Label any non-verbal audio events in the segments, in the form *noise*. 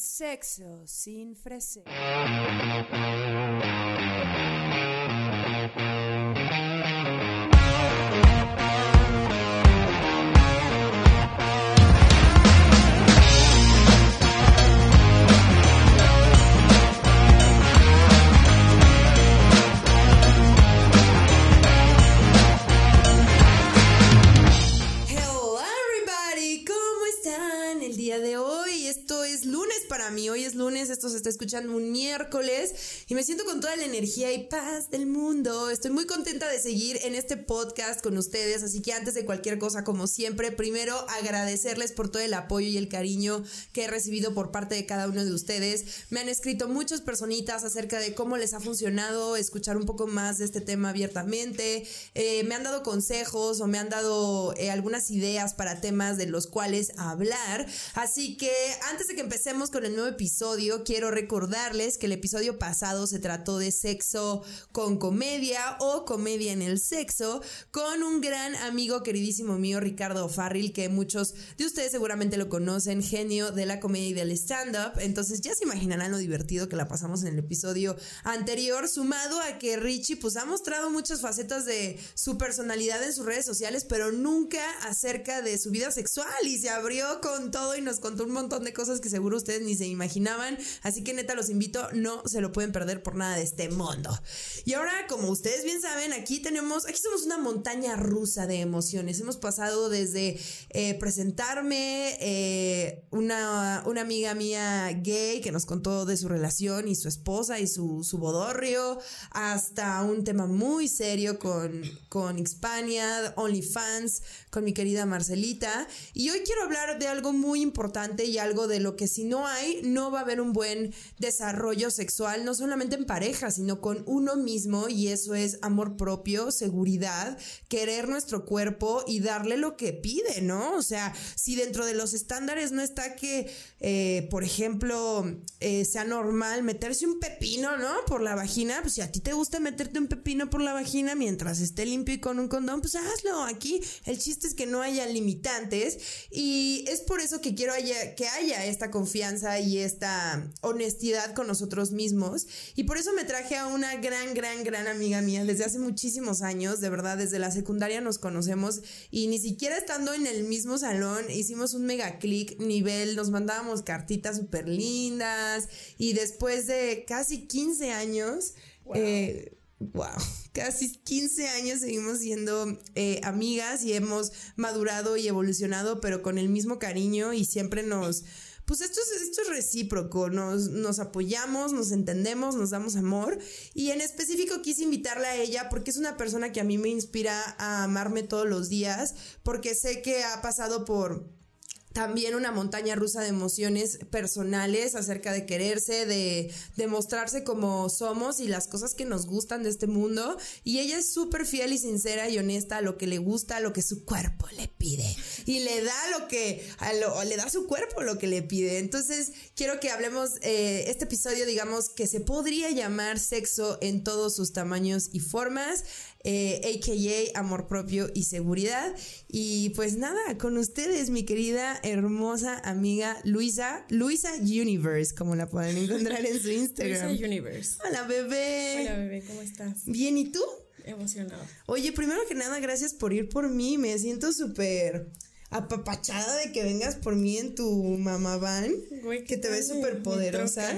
Sexo sin freser. Escuchando un miércoles y me siento con toda la energía y paz del mundo. Estoy muy contenta de seguir en este podcast con ustedes, así que antes de cualquier cosa, como siempre, primero agradecerles por todo el apoyo y el cariño que he recibido por parte de cada uno de ustedes. Me han escrito muchas personitas acerca de cómo les ha funcionado escuchar un poco más de este tema abiertamente. Eh, me han dado consejos o me han dado eh, algunas ideas para temas de los cuales hablar. Así que antes de que empecemos con el nuevo episodio, quiero recordarles que el episodio pasado se trató de sexo con comedia o comedia en el sexo con un gran amigo queridísimo mío, Ricardo Farril, que muchos de ustedes seguramente lo conocen, genio de la comedia y del stand-up. Entonces ya se imaginarán lo divertido que la pasamos en el episodio anterior, sumado a que Richie pues ha mostrado muchas facetas de su personalidad en sus redes sociales, pero nunca acerca de su vida sexual y se abrió con todo y nos contó un montón de cosas que seguro ustedes ni se imaginaban. Así que neta los invito, no se lo pueden perder por nada de este mundo. Y ahora, como ustedes bien saben, aquí tenemos, aquí somos una montaña rusa de emociones. Hemos pasado desde eh, presentarme, eh, una, una amiga mía gay que nos contó de su relación y su esposa y su, su bodorrio, hasta un tema muy serio con, con Hispania, OnlyFans, con mi querida Marcelita. Y hoy quiero hablar de algo muy importante y algo de lo que si no hay, no va a haber un buen desarrollo sexual, no solamente en pareja, sino con uno mismo. Y eso es amor propio, seguridad, querer nuestro cuerpo y darle lo que pide, ¿no? O sea, si dentro de los estándares no está que, eh, por ejemplo, eh, sea normal meterse un pepino, ¿no? Por la vagina, pues si a ti te gusta meterte un pepino por la vagina mientras esté limpio y con un condón, pues hazlo. Aquí el chiste es que no haya limitantes y es por eso que quiero que haya esta confianza y esta honestidad con nosotros mismos. Y por eso me traje a una gran, gran, gran amiga mía desde hace muchísimos años, de verdad, desde la secundaria nos conocemos y ni siquiera estando en el mismo salón hicimos un mega click nivel, nos mandábamos cartitas súper lindas y después de casi 15 años... eh, Wow, *laughs* casi 15 años seguimos siendo eh, amigas y hemos madurado y evolucionado, pero con el mismo cariño y siempre nos, pues esto es, esto es recíproco, nos, nos apoyamos, nos entendemos, nos damos amor. Y en específico quise invitarla a ella porque es una persona que a mí me inspira a amarme todos los días, porque sé que ha pasado por también una montaña rusa de emociones personales acerca de quererse, de, de mostrarse como somos y las cosas que nos gustan de este mundo. Y ella es súper fiel y sincera y honesta a lo que le gusta, a lo que su cuerpo le pide. Y le da lo que, a lo, le da su cuerpo lo que le pide. Entonces, quiero que hablemos, eh, este episodio, digamos, que se podría llamar sexo en todos sus tamaños y formas eh, AKA Amor Propio y Seguridad. Y pues nada, con ustedes, mi querida, hermosa amiga Luisa, Luisa Universe, como la pueden encontrar en su *laughs* Instagram. Luisa Universe. Hola, bebé. Hola, bebé, ¿cómo estás? Bien, ¿y tú? Emocionado. Oye, primero que nada, gracias por ir por mí. Me siento súper apapachada de que vengas por mí en tu mamá van. Güey, que te ves súper poderosa.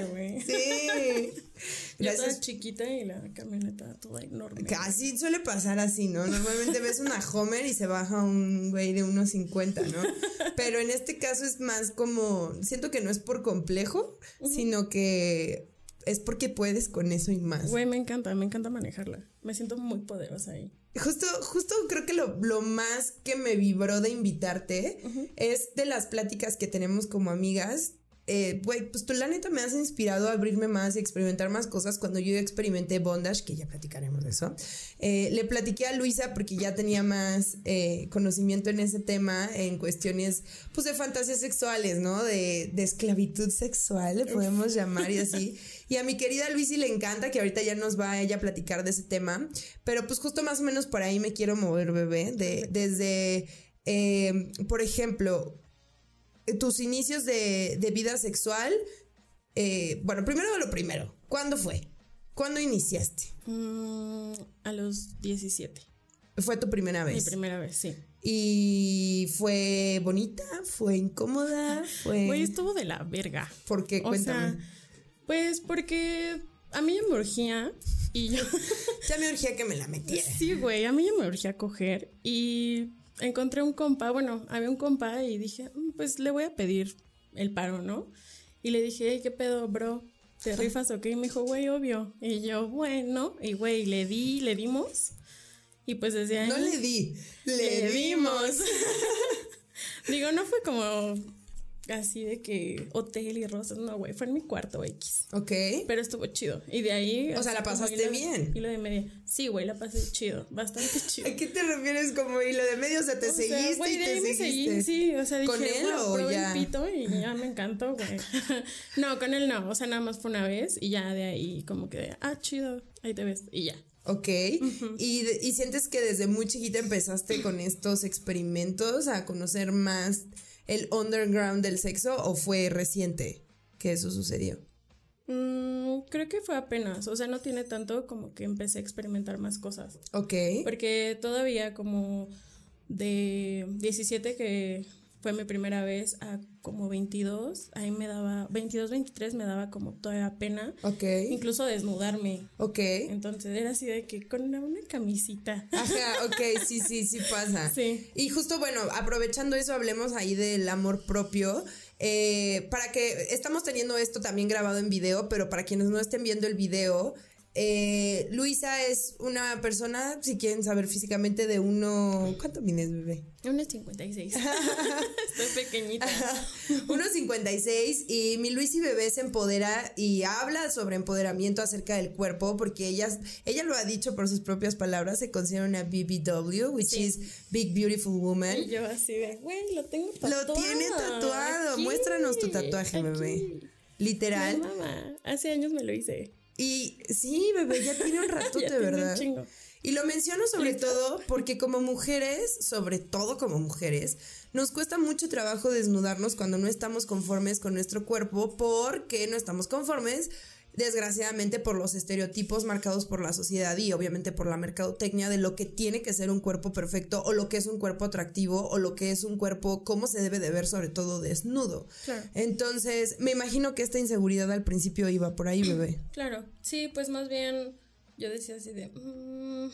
Sí. *laughs* Yo Gracias. toda chiquita y la camioneta toda enorme. Casi suele pasar así, ¿no? Normalmente ves una Homer y se baja un güey de unos 50, ¿no? *laughs* Pero en este caso es más como, siento que no es por complejo, sino que es porque puedes con eso y más. Güey, me encanta, me encanta manejarla. Me siento muy poderosa ahí. Justo, justo creo que lo, lo más que me vibró de invitarte es de las pláticas que tenemos como amigas. Eh, Güey, pues tú la neta me has inspirado a abrirme más y experimentar más cosas. Cuando yo experimenté bondage, que ya platicaremos de eso, eh, le platiqué a Luisa porque ya tenía más eh, conocimiento en ese tema, en cuestiones pues de fantasías sexuales, ¿no? De, de esclavitud sexual, le podemos llamar y así. *laughs* Y a mi querida Luisi le encanta, que ahorita ya nos va a ella a platicar de ese tema, pero pues justo más o menos por ahí me quiero mover, bebé, de, desde, eh, por ejemplo, tus inicios de, de vida sexual, eh, bueno, primero lo primero, ¿cuándo fue? ¿Cuándo iniciaste? Mm, a los 17. Fue tu primera Mi vez. primera vez, sí. ¿Y fue bonita? ¿Fue incómoda? ¿Fue...? Güey, estuvo de la verga. ¿Por qué? O Cuéntame. sea, pues porque a mí ya me urgía y yo... *laughs* ya me urgía que me la metiera. sí, güey, a mí ya me urgía coger y encontré un compa, bueno, había un compa y dije, "Mm, pues le voy a pedir el paro, ¿no? Y le dije, "Ey, ¿qué pedo, bro? ¿Te rifas o qué? Y me dijo, güey, obvio. Y yo, bueno, y güey, le di, le dimos. Y pues ahí... No le di, le, dimos. *laughs* Digo, no fue como así de que hotel y rosas, no, güey, fue en mi cuarto X. Ok. Pero estuvo chido. Y de ahí. O sea, la pasaste hilo bien. Hilo de media. Sí, güey, la pasé chido. Bastante *laughs* chido. ¿A qué te refieres como hilo de medio? O sea, te O sea, seguiste güey, y de te ahí me seguiste. seguí, sí, o sea, dije, ¿Con él "Wow, o probé ya? el pito y ya me encantó, güey. *laughs* no, con él no, o sea, nada más fue una vez y ya de ahí como que, ah, chido, ahí te ves y ya. Ok. y, y sientes que desde muy chiquita empezaste con estos experimentos a conocer más el underground del sexo o fue reciente que eso sucedió? Mm, creo que fue apenas, o sea, no tiene tanto como que empecé a experimentar más cosas. Ok. Porque todavía como de 17 que fue mi primera vez a como 22, ahí me daba, 22, 23 me daba como todavía pena, Ok. incluso desnudarme. Ok. Entonces era así de que con una, una camisita. Ajá, ok, sí, sí, sí pasa. Sí. Y justo, bueno, aprovechando eso, hablemos ahí del amor propio. Eh, para que estamos teniendo esto también grabado en video, pero para quienes no estén viendo el video, eh, Luisa es una persona, si quieren saber físicamente, de uno. ¿Cuánto mides, bebé? Una 56. *laughs* Estoy pequeñita. 1.56 y mi Luis y bebé se empodera y habla sobre empoderamiento acerca del cuerpo porque ella, ella lo ha dicho por sus propias palabras, se considera una BBW, which Sí. is Big Beautiful Woman. Y yo así de, güey, lo tengo tatuado. Lo tiene tatuado. Aquí, Muéstranos tu tatuaje, aquí. bebé. Literal. No, mamá, hace años me lo hice. Y sí, bebé, ya tiene un *laughs* Ya ratote, tiene un ¿verdad? chingo. Y lo menciono sobre todo porque como mujeres, sobre todo como mujeres, nos cuesta mucho trabajo desnudarnos cuando no estamos conformes con nuestro cuerpo porque no estamos conformes desgraciadamente por los estereotipos marcados por la sociedad y obviamente por la mercadotecnia de lo que tiene que ser un cuerpo perfecto o lo que es un cuerpo atractivo o lo que es un cuerpo cómo se debe de ver sobre todo desnudo. Claro. Entonces, me imagino que esta inseguridad al principio iba por ahí, bebé. Claro, sí, pues más bien yo decía así de, mm,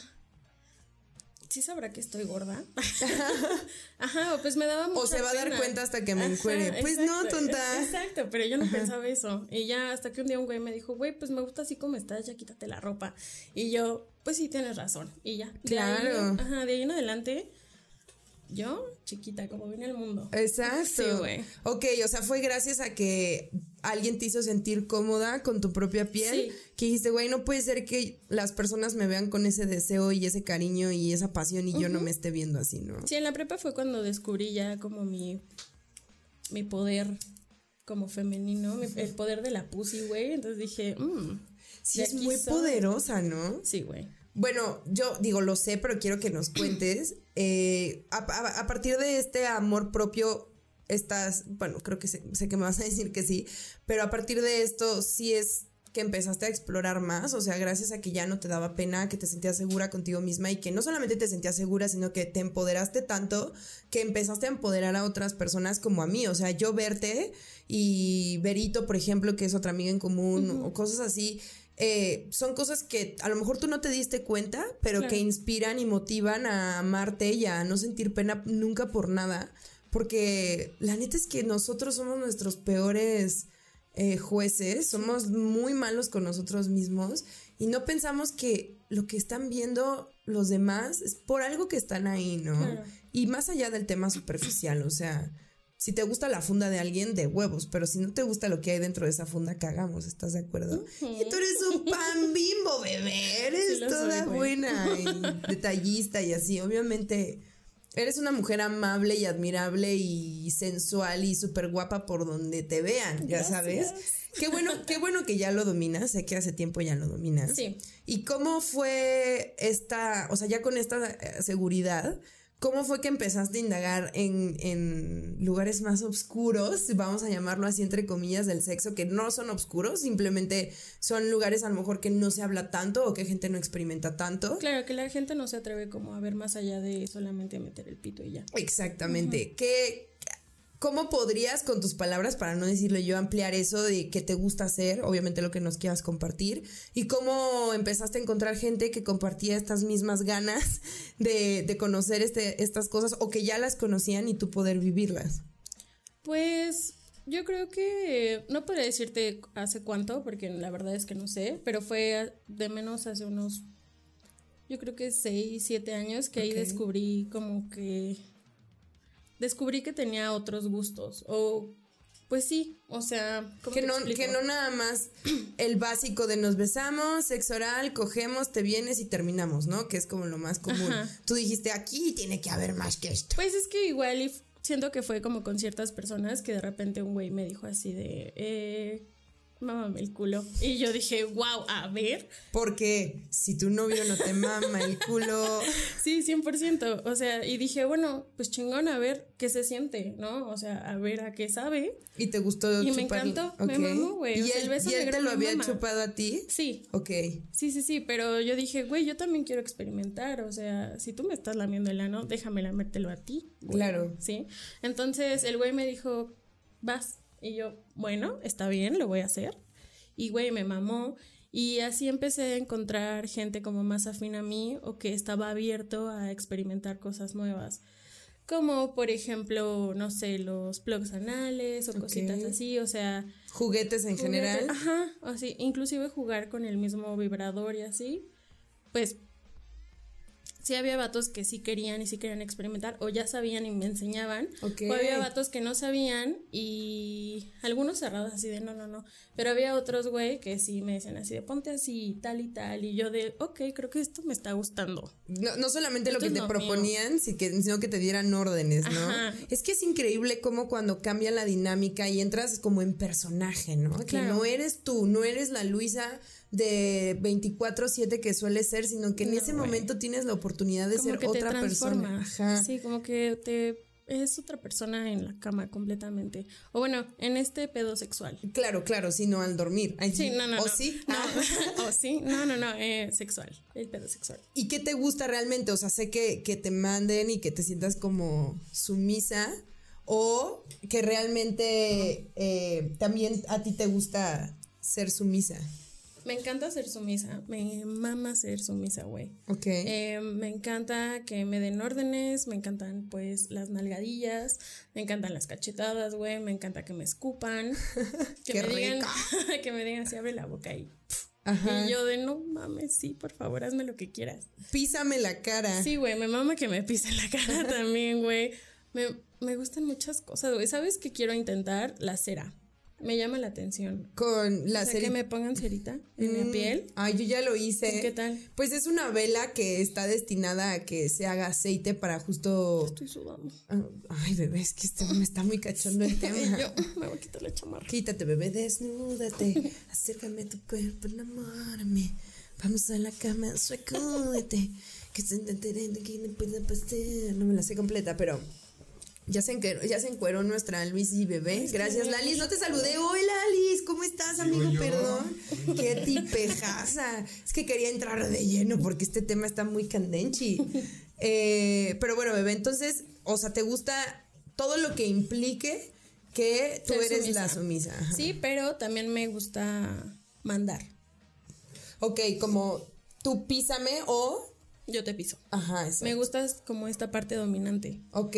¿sí sabrá que estoy gorda? *laughs* Ajá, o pues me daba mucha O se va a dar cuenta hasta que me Ajá, encuere. Pues no, tonta. Exacto, pero yo no pensaba eso. Y ya hasta que un día un güey me dijo, güey, pues me gusta así como estás, ya quítate la ropa. Y yo, pues sí, tienes razón. Y ya. De ahí- Claro. ajá, de ahí en adelante, yo, chiquita, como vine al mundo. Exacto. Sí, güey. Ok, o sea, fue gracias a que alguien te hizo sentir cómoda con tu propia piel. Sí. Que dijiste, güey, no puede ser que las personas me vean con ese deseo y ese cariño y esa pasión y yo no me esté viendo así, ¿no? Sí, en la prepa fue cuando descubrí ya como mi, mi poder como femenino, mi- el poder de la pussy, güey. Entonces dije, mmm, Sí, es muy soy. poderosa, ¿no? sí, güey. Bueno, yo digo, lo sé, pero quiero que nos cuentes. *clears throat* eh, a, a- a partir de este amor propio, estás, bueno, creo que sé, sé que me vas a decir que sí, pero a partir de esto, sí es que empezaste a explorar más, o sea, gracias a que ya no te daba pena, que te sentías segura contigo misma y que no solamente te sentías segura, sino que te empoderaste tanto que empezaste a empoderar a otras personas como a mí, o sea, yo verte y Berito, por ejemplo, que es otra amiga en común o cosas así, eh, son cosas que a lo mejor tú no te diste cuenta, pero Claro. que inspiran y motivan a amarte y a no sentir pena nunca por nada. Porque la neta es que nosotros somos nuestros peores eh, jueces, somos muy malos con nosotros mismos y no pensamos que lo que están viendo los demás es por algo que están ahí, ¿no? Claro. Y más allá del tema superficial, o sea, si te gusta la funda de alguien, de huevos, pero si no te gusta lo que hay dentro de esa funda, cagamos, ¿estás de acuerdo? Y tú eres un pan bimbo, bebé, eres Sí toda soy, buena y detallista y así, obviamente. Eres una mujer amable y admirable y sensual y súper guapa por donde te vean, ya Gracias. sabes. Qué bueno, qué bueno que ya lo dominas, sé que hace tiempo ya lo dominas. Sí. ¿Y cómo fue esta, o sea, ya con esta seguridad, ¿Cómo fue que empezaste a indagar en, en, lugares más oscuros, vamos a llamarlo así entre comillas, del sexo, que no son oscuros, simplemente son lugares a lo mejor que no se habla tanto o que gente no experimenta tanto? Claro, que la gente no se atreve como a ver más allá de solamente meter el pito y ya. Exactamente. ¿Qué, ¿Cómo podrías, con tus palabras, para no decirlo yo, ampliar eso de qué te gusta hacer, obviamente lo que nos quieras compartir, y cómo empezaste a encontrar gente que compartía estas mismas ganas de, de conocer este, estas cosas o que ya las conocían y tú poder vivirlas? Pues yo creo que no podría decirte hace cuánto, porque la verdad es que no sé, pero fue de menos hace unos, yo creo que seis, siete años que ahí descubrí como que descubrí que tenía otros gustos o pues sí, o sea, que no, que no nada más el básico de nos besamos, sexo oral, cogemos, te vienes y terminamos, ¿no? Que es como lo más común. Tú dijiste aquí tiene que haber más que esto. Pues es que igual siento que fue como con ciertas personas que de repente un güey me dijo así de, eh, mámame el culo. Y yo dije, wow, a ver. Porque si tu novio no te mama el culo. *laughs* Sí, 100%. O sea, y dije, bueno, pues chingón, a ver qué se siente, ¿no? O sea, a ver a qué sabe. Y te gustó Y me encantó, me mamó, güey. ¿Y, él, te lo había chupado a ti? Sí. Ok. Sí, sí, sí, pero yo dije, güey, yo también quiero experimentar. O sea, si tú me estás lamiendo el ano, déjame lamértelo a ti. Claro. Sí. Entonces el güey me dijo, vas y yo, bueno, está bien, lo voy a hacer. Y güey, me mamó. Y así empecé a encontrar gente como más afín a mí o que estaba abierto a experimentar cosas nuevas. Como por ejemplo, no sé, los plugs anales o cositas así, o sea. Juguetes en general. Ajá, así, inclusive jugar con el mismo vibrador y así. Pues sí había vatos que sí querían y sí querían experimentar o ya sabían y me enseñaban. O había vatos que no sabían y algunos cerrados así de no, no, no. Pero había otros, güey, que sí me decían así de ponte así tal y tal. Y yo de, ok, creo que esto me está gustando. No, solamente lo que te proponían, sino que te dieran órdenes, ¿no? Es que es increíble cómo cuando cambia la dinámica y entras como en personaje, ¿no? Que no eres tú, no eres la Luisa de 24/7 que suele ser, sino que en ese momento tienes la oportunidad de ser otra persona. Sí, como que te es otra persona en la cama completamente. O bueno, en este pedo sexual. Claro, claro, sino al dormir. sí, no, no. ¿O sí? *laughs* No. *laughs* o sí, no, no, no, eh, sexual, el pedo sexual. ¿Y qué te gusta realmente? O sea, sé que, que te manden y que te sientas como sumisa o que realmente eh, también a ti te gusta ser sumisa. Me encanta ser sumisa, me mama ser sumisa, güey. Ok. Eh, me encanta que me den órdenes, me encantan pues las nalgadillas, me encantan las cachetadas, güey, me encanta que me escupan, *laughs* que Qué me digan, *laughs* que me digan así abre la boca y Ajá. Y yo de no mames, sí, por favor, hazme lo que quieras. Písame la cara. Sí, güey, me mama que me pise la cara *laughs* también, güey. Me, me gustan muchas cosas, güey. ¿Sabes qué quiero intentar? La cera. Me llama la atención. Con la o que me pongan cerita en mi mm, piel. Ay, yo ya lo hice. ¿Qué tal? Pues es una vela que está destinada a que se haga aceite para justo. Estoy sudando. Ah, ay, bebé, es que me está muy cachondo el tema. *laughs* yo me voy a quitar la chamarra. Quítate, bebé, desnúdate. Acércame a tu cuerpo, enamórame. Vamos a la cama, suecúdete. Que se entere que no pueda pasar. No me la sé completa, pero ya se, encueró, ya se encueró nuestra Luis y bebé. Gracias, Lalis. No te saludé. Hola, Lalis. ¿Cómo estás, amigo? Perdón. *laughs* Qué tipejaza. Es que quería entrar de lleno porque este tema está muy candenchi. *laughs* Eh, pero bueno, bebé, entonces, o sea, ¿te gusta todo lo que implique que tú eres la sumisa? Sí, pero también me gusta mandar. Ok, como tú písame o yo te piso. Ajá, exacto. Me gusta como esta parte dominante. Ok.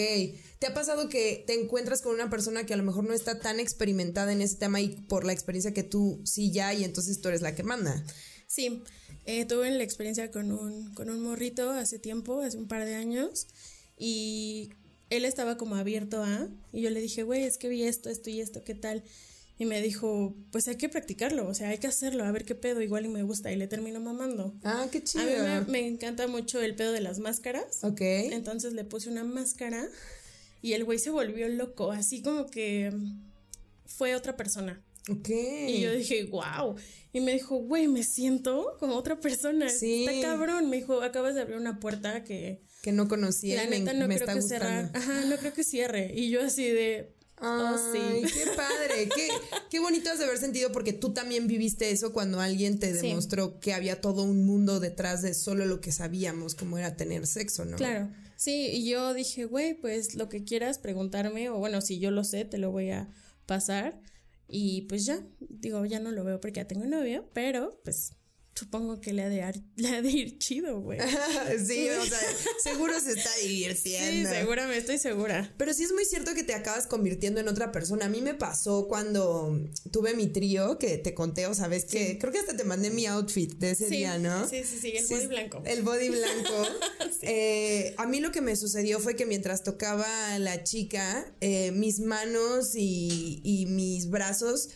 ¿Te ha pasado que te encuentras con una persona que a lo mejor no está tan experimentada en ese tema y por la experiencia que tú sí ya y entonces tú eres la que manda? Sí. Eh, tuve la experiencia con un, con un morrito hace tiempo, hace un par de años, y él estaba como abierto a, y yo le dije, güey, es que vi esto, esto y esto, ¿qué tal? Y me dijo, pues hay que practicarlo, o sea, hay que hacerlo, a ver qué pedo, igual y me gusta. Y le termino mamando. Ah, qué chido. A mí me, encanta mucho el pedo de las máscaras. Ok. Entonces le puse una máscara y el güey se volvió loco, así como que fue otra persona. Ok. Y yo dije, wow. Y me dijo, güey, me siento como otra persona. Sí. Está cabrón. Me dijo, acabas de abrir una puerta que que no conocía La me, neta no me creo está que gustando. cerrar. Ajá, no creo que cierre. Y yo así de. Oh, sí. Ay, qué padre, qué, qué bonito has de haber sentido porque tú también viviste eso cuando alguien te Sí. demostró que había todo un mundo detrás de solo lo que sabíamos, como era tener sexo, ¿no? Claro. Sí, y yo dije, güey, pues lo que quieras preguntarme, o bueno, si yo lo sé, te lo voy a pasar. Y pues ya, digo, ya no lo veo porque ya tengo novio, pero pues supongo que le ha de, ar- *laughs* de ir chido, güey. *laughs* sí, o sea, seguro se está Sí, divirtiendo. seguramente estoy segura. Pero sí es muy cierto que te acabas convirtiendo en otra persona. A mí me pasó cuando tuve mi trío, que te conté, o sabes que creo que hasta te mandé mi outfit de ese Sí, día, ¿no? sí, sí, sí, el body blanco. El body blanco. *laughs* Eh, a mí lo que me sucedió fue que mientras tocaba la chica, eh, mis manos y, y mis brazos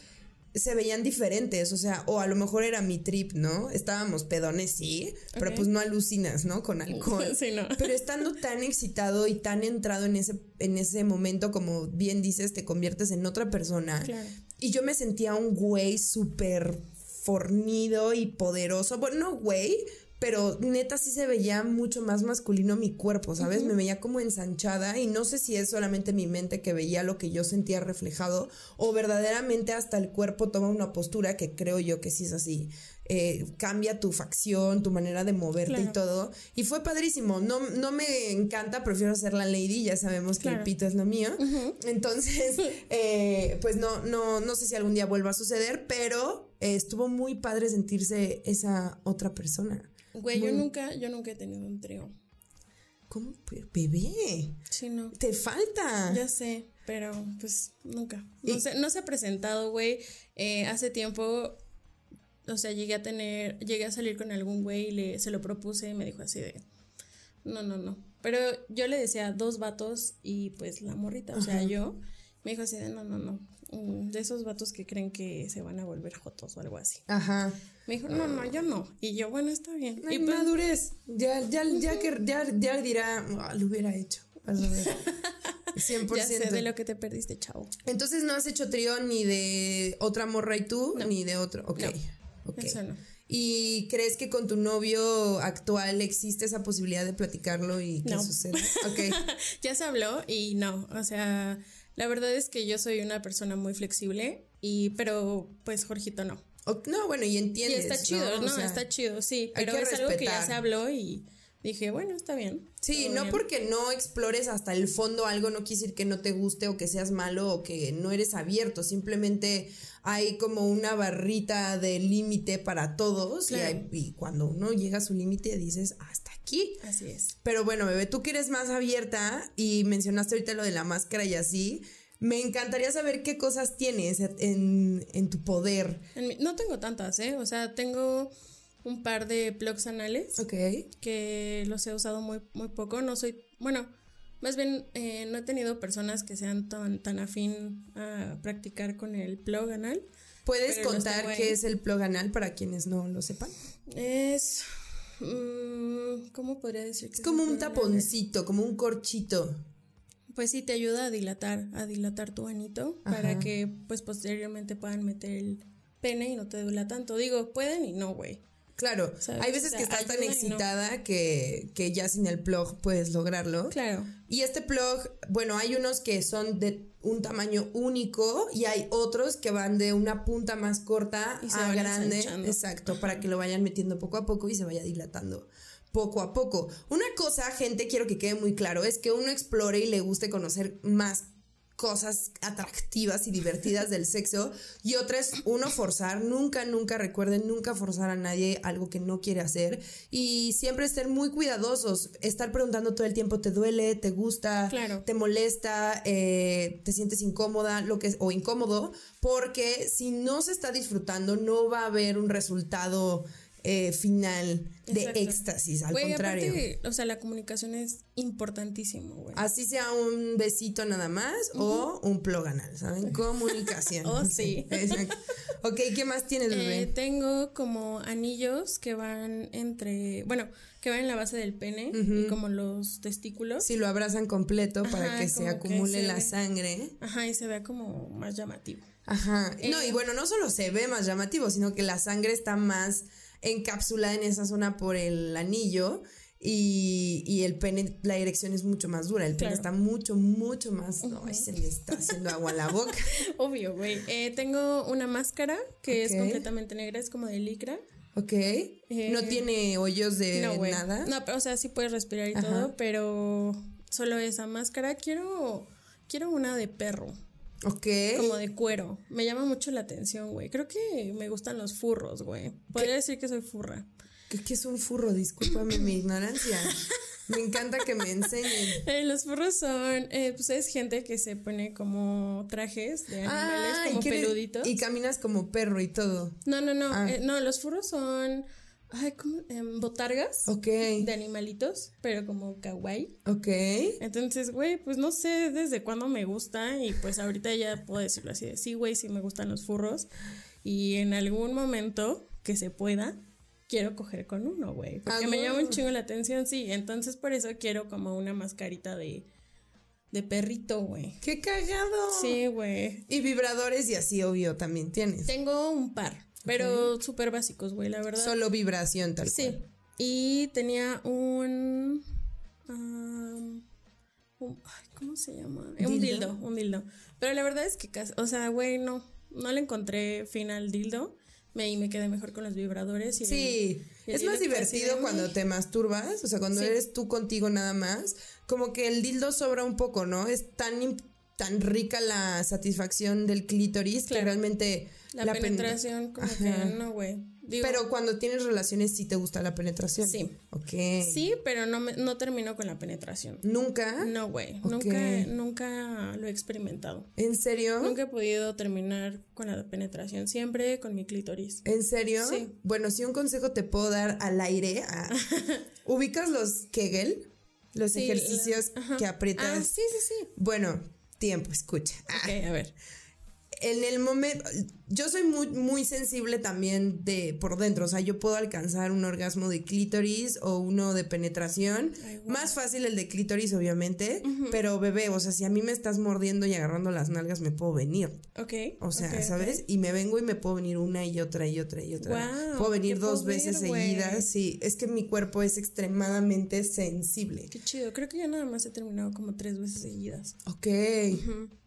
se veían diferentes, o sea, o a lo mejor era mi trip, ¿no? Estábamos pedones, sí, pero pues no alucinas, ¿no? Con alcohol. *laughs* Sí, no. Pero estando tan excitado y tan entrado en ese, en ese momento, como bien dices, te conviertes en otra persona. Claro. Y yo me sentía un güey súper fornido y poderoso. Bueno, no güey, pero neta sí se veía mucho más masculino mi cuerpo, ¿sabes? Me veía como ensanchada y no sé si es solamente mi mente que veía lo que yo sentía reflejado o verdaderamente hasta el cuerpo toma una postura que creo yo que sí es así. Eh, cambia tu facción, tu manera de moverte y todo. Y fue padrísimo. No, no me encanta, prefiero ser la lady, ya sabemos que el pito es lo mío. Entonces, *laughs* eh, pues no, no, no sé si algún día vuelva a suceder, pero eh, estuvo muy padre sentirse esa otra persona. Güey, yo nunca, yo nunca he tenido un trío. ¿Cómo? Bebé, Sí, no. te falta. Ya sé, pero pues nunca. No, se, no se ha presentado, güey. Eh, hace tiempo, o sea, llegué a tener, llegué a salir con algún güey y le, se lo propuse y me dijo así de, no, no, no. Pero yo le decía dos vatos y pues la morrita, o sea, yo, me dijo así de, no, no, no. Mm, De esos vatos que creen que se van a volver jotos o algo así. Ajá. Me dijo, no, no, yo no. Y yo, bueno, está bien. Ay, y pues, madurez. Ya, ya, ya, que, ya, ya dirá, "Ah, lo hubiera hecho. Vas a ver. *laughs* 100%. ya sé de lo que te perdiste, chavo. Entonces no has hecho trío ni de otra morra y tú, ni de otro. Ok. No. ok. Eso no. ¿Y crees que con tu novio actual existe esa posibilidad de platicarlo y que No. suceda? Ok. *laughs* ya se habló y no, o sea, la verdad es que yo soy una persona muy flexible y pero pues Jorgito no. O- no, bueno, y Y entiendes. está chido, no, sea, está chido, sí, pero es algo que ya se habló y dije, bueno, está bien. Sí, no bien. porque no explores hasta el fondo algo no quiere decir que no te guste o que seas malo o que no eres abierto, simplemente hay como una barrita de límite para todos y, hay- y cuando uno llega a su límite dices hasta aquí. Así es. Pero bueno, bebé, tú que eres más abierta y mencionaste ahorita lo de la máscara y así, me encantaría saber qué cosas tienes en, en tu poder. En mi- no tengo tantas, ¿eh? O sea, tengo un par de plugs anales Ok. que los he usado muy, muy poco. No soy, bueno, más bien eh, no he tenido personas que sean tan, tan afín a practicar con el plug anal. ¿Puedes contar qué es el plug anal para quienes no lo sepan? Es. mm, ¿Cómo podría decir? que Es como un anal? taponcito, como un corchito. Pues sí, te ayuda a dilatar, a dilatar tu anito para que pues posteriormente puedan meter el pene y no te duela tanto. Digo, pueden y no, güey. Claro, ¿Sabes? hay veces O sea, que estás tan no. excitada que, que ya sin el plug puedes lograrlo. Claro. Y este plug, bueno, hay unos que son de un tamaño único y hay otros que van de una punta más corta Y a grande. ensanchando. Exacto, para que lo vayan metiendo poco a poco y se vaya dilatando poco a poco. Una cosa, gente, quiero que quede muy claro, es que uno explore y le guste conocer más cosas atractivas y divertidas del sexo y otra es uno forzar, nunca, nunca recuerden, nunca forzar a nadie algo que no quiere hacer y siempre estar muy cuidadosos, estar preguntando todo el tiempo, ¿te duele? ¿Te gusta? Claro. ¿Te molesta? Eh, ¿Te sientes incómoda? Lo que, o incómodo, porque si no se está disfrutando no va a haber un resultado eh, final de éxtasis, al contrario. aparte, o sea, la comunicación es importantísimo, güey. Así sea un besito nada más o un plug anal, ¿saben? *laughs* Comunicación. Oh, sí. *laughs* Exacto. Ok, ¿qué más tienes, bebé? Eh, tengo como anillos que van entre, bueno, que van en la base del pene y como los testículos. si lo abrazan completo para que se que acumule se la ve. sangre. Ajá, y se vea como más llamativo. Ajá. no, Eh, y bueno, no solo se ve más llamativo, sino que la sangre está más encapsulada en esa zona por el anillo y, y el pene, la erección es mucho más dura, el pene está mucho, mucho más, no, se le está haciendo agua a la boca. *laughs* Obvio, güey. Eh, tengo una máscara que es completamente negra, es como de licra. Ok. no eh, tiene hoyos de nada. No, pero, o sea, sí puedes respirar y todo, pero solo esa máscara. Quiero, quiero una de perro. Ok. Como de cuero. Me llama mucho la atención, güey. Creo que me gustan los furros, güey. Podría decir que soy furra. ¿Qué, es un furro? Discúlpame mi ignorancia. Me encanta que me enseñen. *laughs* Eh, los furros son, eh, pues es gente que se pone como trajes de animales, ah, como peluditos. Y caminas como perro y todo. No, no, no. Ah. Eh, no, los furros son, ay, ¿cómo? Em, botargas. Ok. De animalitos, pero como kawaii. Ok. Entonces, güey, pues no sé desde cuándo me gusta y pues ahorita ya puedo decirlo así de, sí, güey, sí me gustan los furros. Y en algún momento que se pueda, quiero coger con uno, güey. Porque me llama un chingo la atención, sí. Entonces por eso quiero como una mascarita de, de perrito, güey. ¡Qué cagado! Sí, güey. Y vibradores y así, obvio, también tienes. Tengo un par, pero súper básicos, güey, la verdad. Solo vibración, tal sí. Y tenía un... ¿Cómo se llama? Un dildo, un dildo. Pero la verdad es que, o sea, güey, no, no le encontré fin al dildo me, y me quedé mejor con los vibradores. Y sí, es más divertido cuando te masturbas, o sea, cuando eres tú contigo nada más, como que el dildo sobra un poco, ¿no? Es tan, tan rica la satisfacción del clítoris que realmente... La, penetración, como que no, güey. pero cuando tienes relaciones sí te gusta la penetración. Sí. Ok. Sí, pero no, me, no termino con la penetración. ¿Nunca? No, güey. Nunca, nunca lo he experimentado. ¿En serio? Nunca he podido terminar con la penetración. Siempre con mi clítoris. ¿En serio? Sí. Bueno, si un consejo te puedo dar al aire. *laughs* ¿Ubicas los Kegel? Los ejercicios que aprietas. Ah, sí, sí, sí. Bueno, tiempo, escucha. Ok, a ver en el momento, yo soy muy, muy sensible también de por dentro, o sea, yo puedo alcanzar un orgasmo de clítoris o uno de penetración. Más fácil el de clítoris, obviamente, pero bebé, o sea, si a mí me estás mordiendo y agarrando las nalgas, me puedo venir. Ok. O sea, ¿sabes? Y me vengo y me puedo venir una y otra y otra y otra. puedo venir dos veces seguidas, sí. Es que mi cuerpo es extremadamente sensible. Qué chido, creo que ya nada más he terminado como tres veces seguidas. Ok.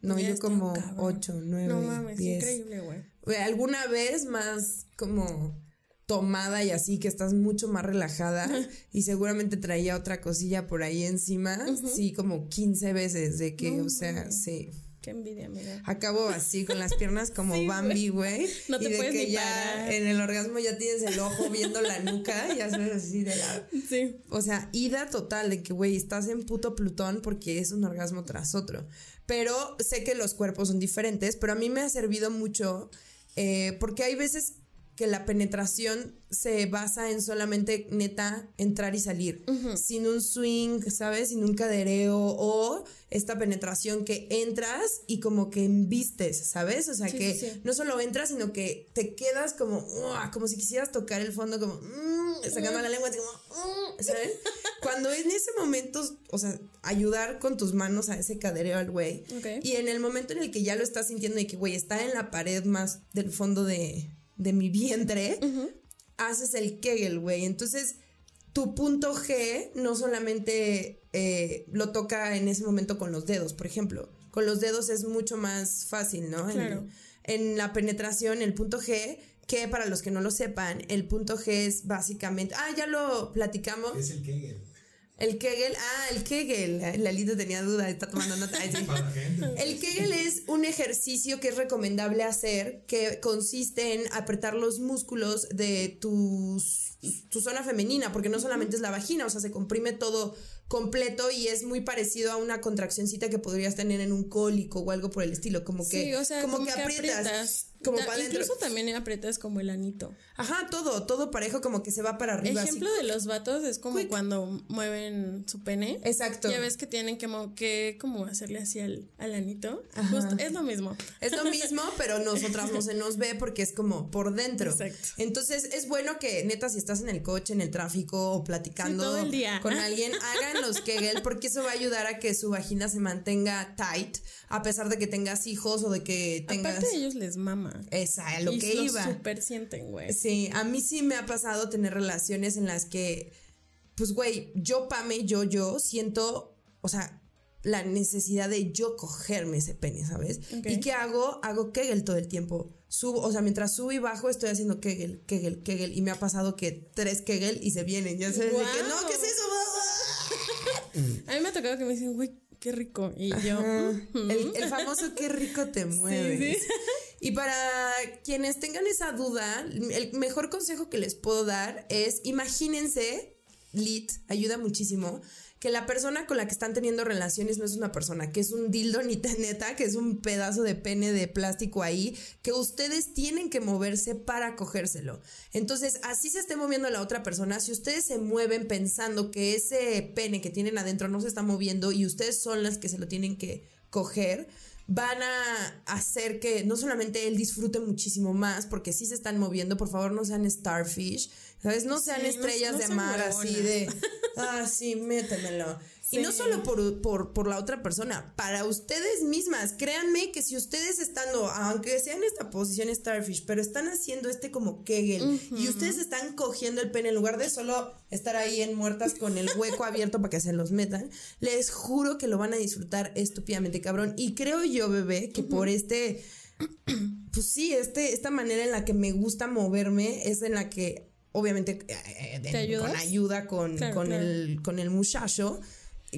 No, yo como ocho, nueve. No mames, increíble, güey. Alguna vez más como tomada y así, que estás mucho más relajada y seguramente traía otra cosilla por ahí encima, sí, como 15 veces de que, o sea, sí. Qué envidia, mira. Acabo así con las piernas como Bambi, güey. *laughs* No te y de que ya en el orgasmo ya tienes el ojo viendo la nuca y haces así de la. Sí. O sea, ida total de que, güey, estás en puto Plutón porque es un orgasmo tras otro. Pero sé que los cuerpos son diferentes, pero a mí me ha servido mucho eh, porque hay veces que la penetración se basa en solamente neta entrar y salir, sin un swing, ¿sabes? Sin un cadereo o esta penetración que entras y como que embistes, ¿sabes? O sea, que no solo entras, sino que te quedas como, como si quisieras tocar el fondo, como, mm, sacando la lengua, como, mm", ¿sabes? *laughs* Cuando en ese momento, o sea, ayudar con tus manos a ese cadereo al güey. Y en el momento en el que ya lo estás sintiendo y que, güey, está en la pared más del fondo de de mi vientre, haces el Kegel, güey. Entonces, tu punto G no solamente eh, lo toca en ese momento con los dedos, por ejemplo. Con los dedos es mucho más fácil, ¿no? Claro. En, la penetración, el punto G, que para los que no lo sepan, el punto G es básicamente. Ah, ya lo platicamos. Es el Kegel. El Kegel, ah, el Kegel, Lalito tenía duda, está tomando nota. *laughs* El Kegel es un ejercicio que es recomendable hacer que consiste en apretar los músculos de tu zona femenina, porque no solamente es la vagina, o sea, se comprime todo completo y es muy parecido a una contraccioncita que podrías tener en un cólico o algo por el estilo, como que, como, que, aprietas como para Incluso también aprietas como el anito. Ajá, todo, todo parejo como que se va para arriba. Ejemplo de los vatos es como cuando mueven su pene. Exacto. Ya ves que tienen que, que como hacerle así al, anito. Justo, es lo mismo. Es lo mismo, *laughs* pero nosotras no se nos ve porque es como por dentro. Exacto. Entonces es bueno que neta si estás en el coche, en el tráfico o platicando con alguien, hagan los Kegel porque eso va a ayudar a que su vagina se mantenga tight a pesar de que tengas hijos o de que tengas... Aparte ellos les mama. Esa, lo que iba. súper sienten, güey. Sí, a mí sí me ha pasado tener relaciones en las que pues, güey, yo, Pame, yo, yo siento, o sea, la necesidad de yo cogerme ese pene, ¿sabes? ¿Y qué hago? Hago Kegel todo el tiempo. Subo, o sea, mientras subo y bajo estoy haciendo Kegel, Kegel, Kegel. Y me ha pasado que tres Kegel y se vienen. Ya sabes, de que no, ¿qué es eso? *laughs* A mí me ha tocado que me dicen, güey, qué rico. Y yo. el, famoso qué rico te *laughs* mueves. Y para quienes tengan esa duda, el mejor consejo que les puedo dar es imagínense, lit, ayuda muchísimo que la persona con la que están teniendo relaciones no es una persona, que es un dildo ni neta, que es un pedazo de pene de plástico ahí, que ustedes tienen que moverse para cogérselo. Entonces, así se esté moviendo la otra persona, si ustedes se mueven pensando que ese pene que tienen adentro no se está moviendo y ustedes son las que se lo tienen que coger, van a hacer que no solamente él disfrute muchísimo más, porque si se están moviendo, por favor no sean starfish, ¿sabes? No sean estrellas de mar así de, *laughs* ah, sí, métemelo. Y no solo por, por, la otra persona, para ustedes mismas. Créanme que si ustedes estando, aunque sea en esta posición Starfish, pero están haciendo este como Kegel y ustedes están cogiendo el pene en lugar de solo estar ahí en muertas con el hueco *laughs* abierto para que se los metan, les juro que lo van a disfrutar estúpidamente, cabrón. Y creo yo, bebé, que por este, *clears throat* pues sí, este, esta manera en la que me gusta moverme es en la que obviamente eh, eh, con ayuda con, con, El, con el muchacho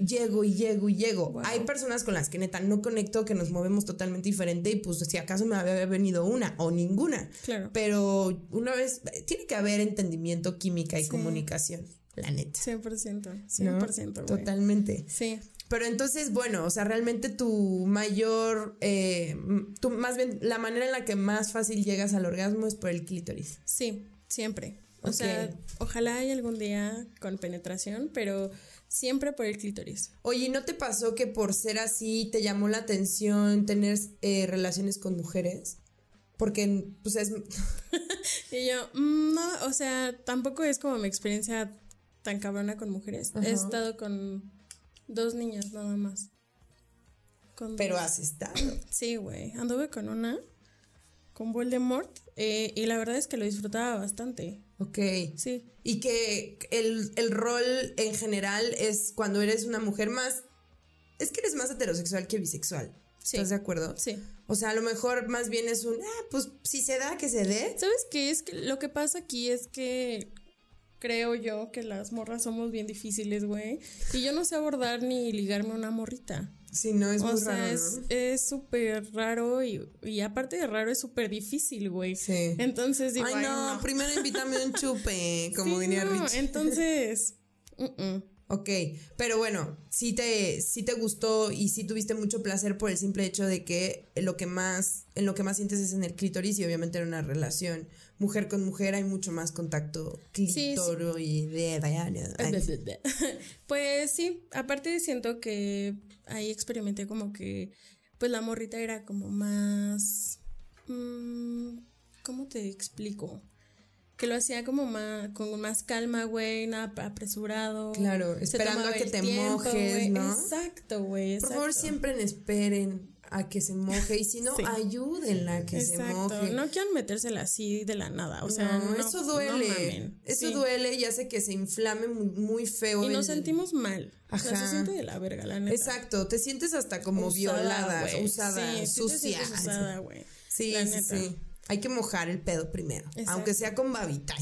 llego y llego y llego. Hay personas con las que neta no conecto, que nos movemos totalmente diferente y pues si acaso me había venido una o ninguna. Claro. Pero una vez, tiene que haber entendimiento, química y comunicación, la neta. 100%, 100%. Totalmente. Sí. Pero entonces, bueno, o sea, realmente tu mayor, eh, tu, más bien, la manera en la que más fácil llegas al orgasmo es por el clítoris. Sí, siempre. O sea, ojalá haya algún día con penetración, pero Siempre por el clítoris. Oye, ¿no te pasó que por ser así te llamó la atención tener eh, relaciones con mujeres? Porque, pues es... *laughs* y yo, mm, no, o sea, tampoco es como mi experiencia tan cabrona con mujeres. He estado con dos niñas nada más. Pero has estado. *clears throat* Sí, güey. Anduve con una, con Voldemort, eh, y la verdad es que lo disfrutaba bastante. Ok. Sí. Y que el, rol en general es cuando eres una mujer más. Es que eres más heterosexual que bisexual. ¿Estás de acuerdo? Sí. O sea, a lo mejor más bien es un, ah, pues si se da, que se dé. ¿Sabes qué? Es que lo que pasa aquí es que creo yo que las morras somos bien difíciles, güey. Y yo no sé abordar ni ligarme a una morrita. Sí, no, es muy raro. Es súper raro y, y, aparte de raro es súper difícil, güey. Sí. Entonces digo, ay, no, primero invítame un chupe, *laughs* como diría no, *laughs* Entonces, Ok, pero bueno, sí te, sí te gustó y sí tuviste mucho placer por el simple hecho de que lo que más, en lo que más sientes es en el clítoris y obviamente en una relación mujer con mujer hay mucho más contacto clítoro y *laughs* de Pues sí, aparte siento que ahí experimenté como que pues la morrita era como más mmm, ¿cómo te explico? que lo hacía como más, con más calma, güey, nada apresurado. Claro, esperando a que te mojes, ¿no? Exacto, güey. Por favor, siempre esperen a que se moje y si no, *laughs* ayúdenla a que se moje. No quieran metérsela así de la nada, o sea, no, eso duele. eso duele y hace que se inflame muy, feo. Y nos sentimos mal. Ajá. se siente de la verga, la neta. Exacto, te sientes hasta como violada, usada, sucia. Sí, sí, sí. Hay que mojar el pedo primero, aunque sea con babita.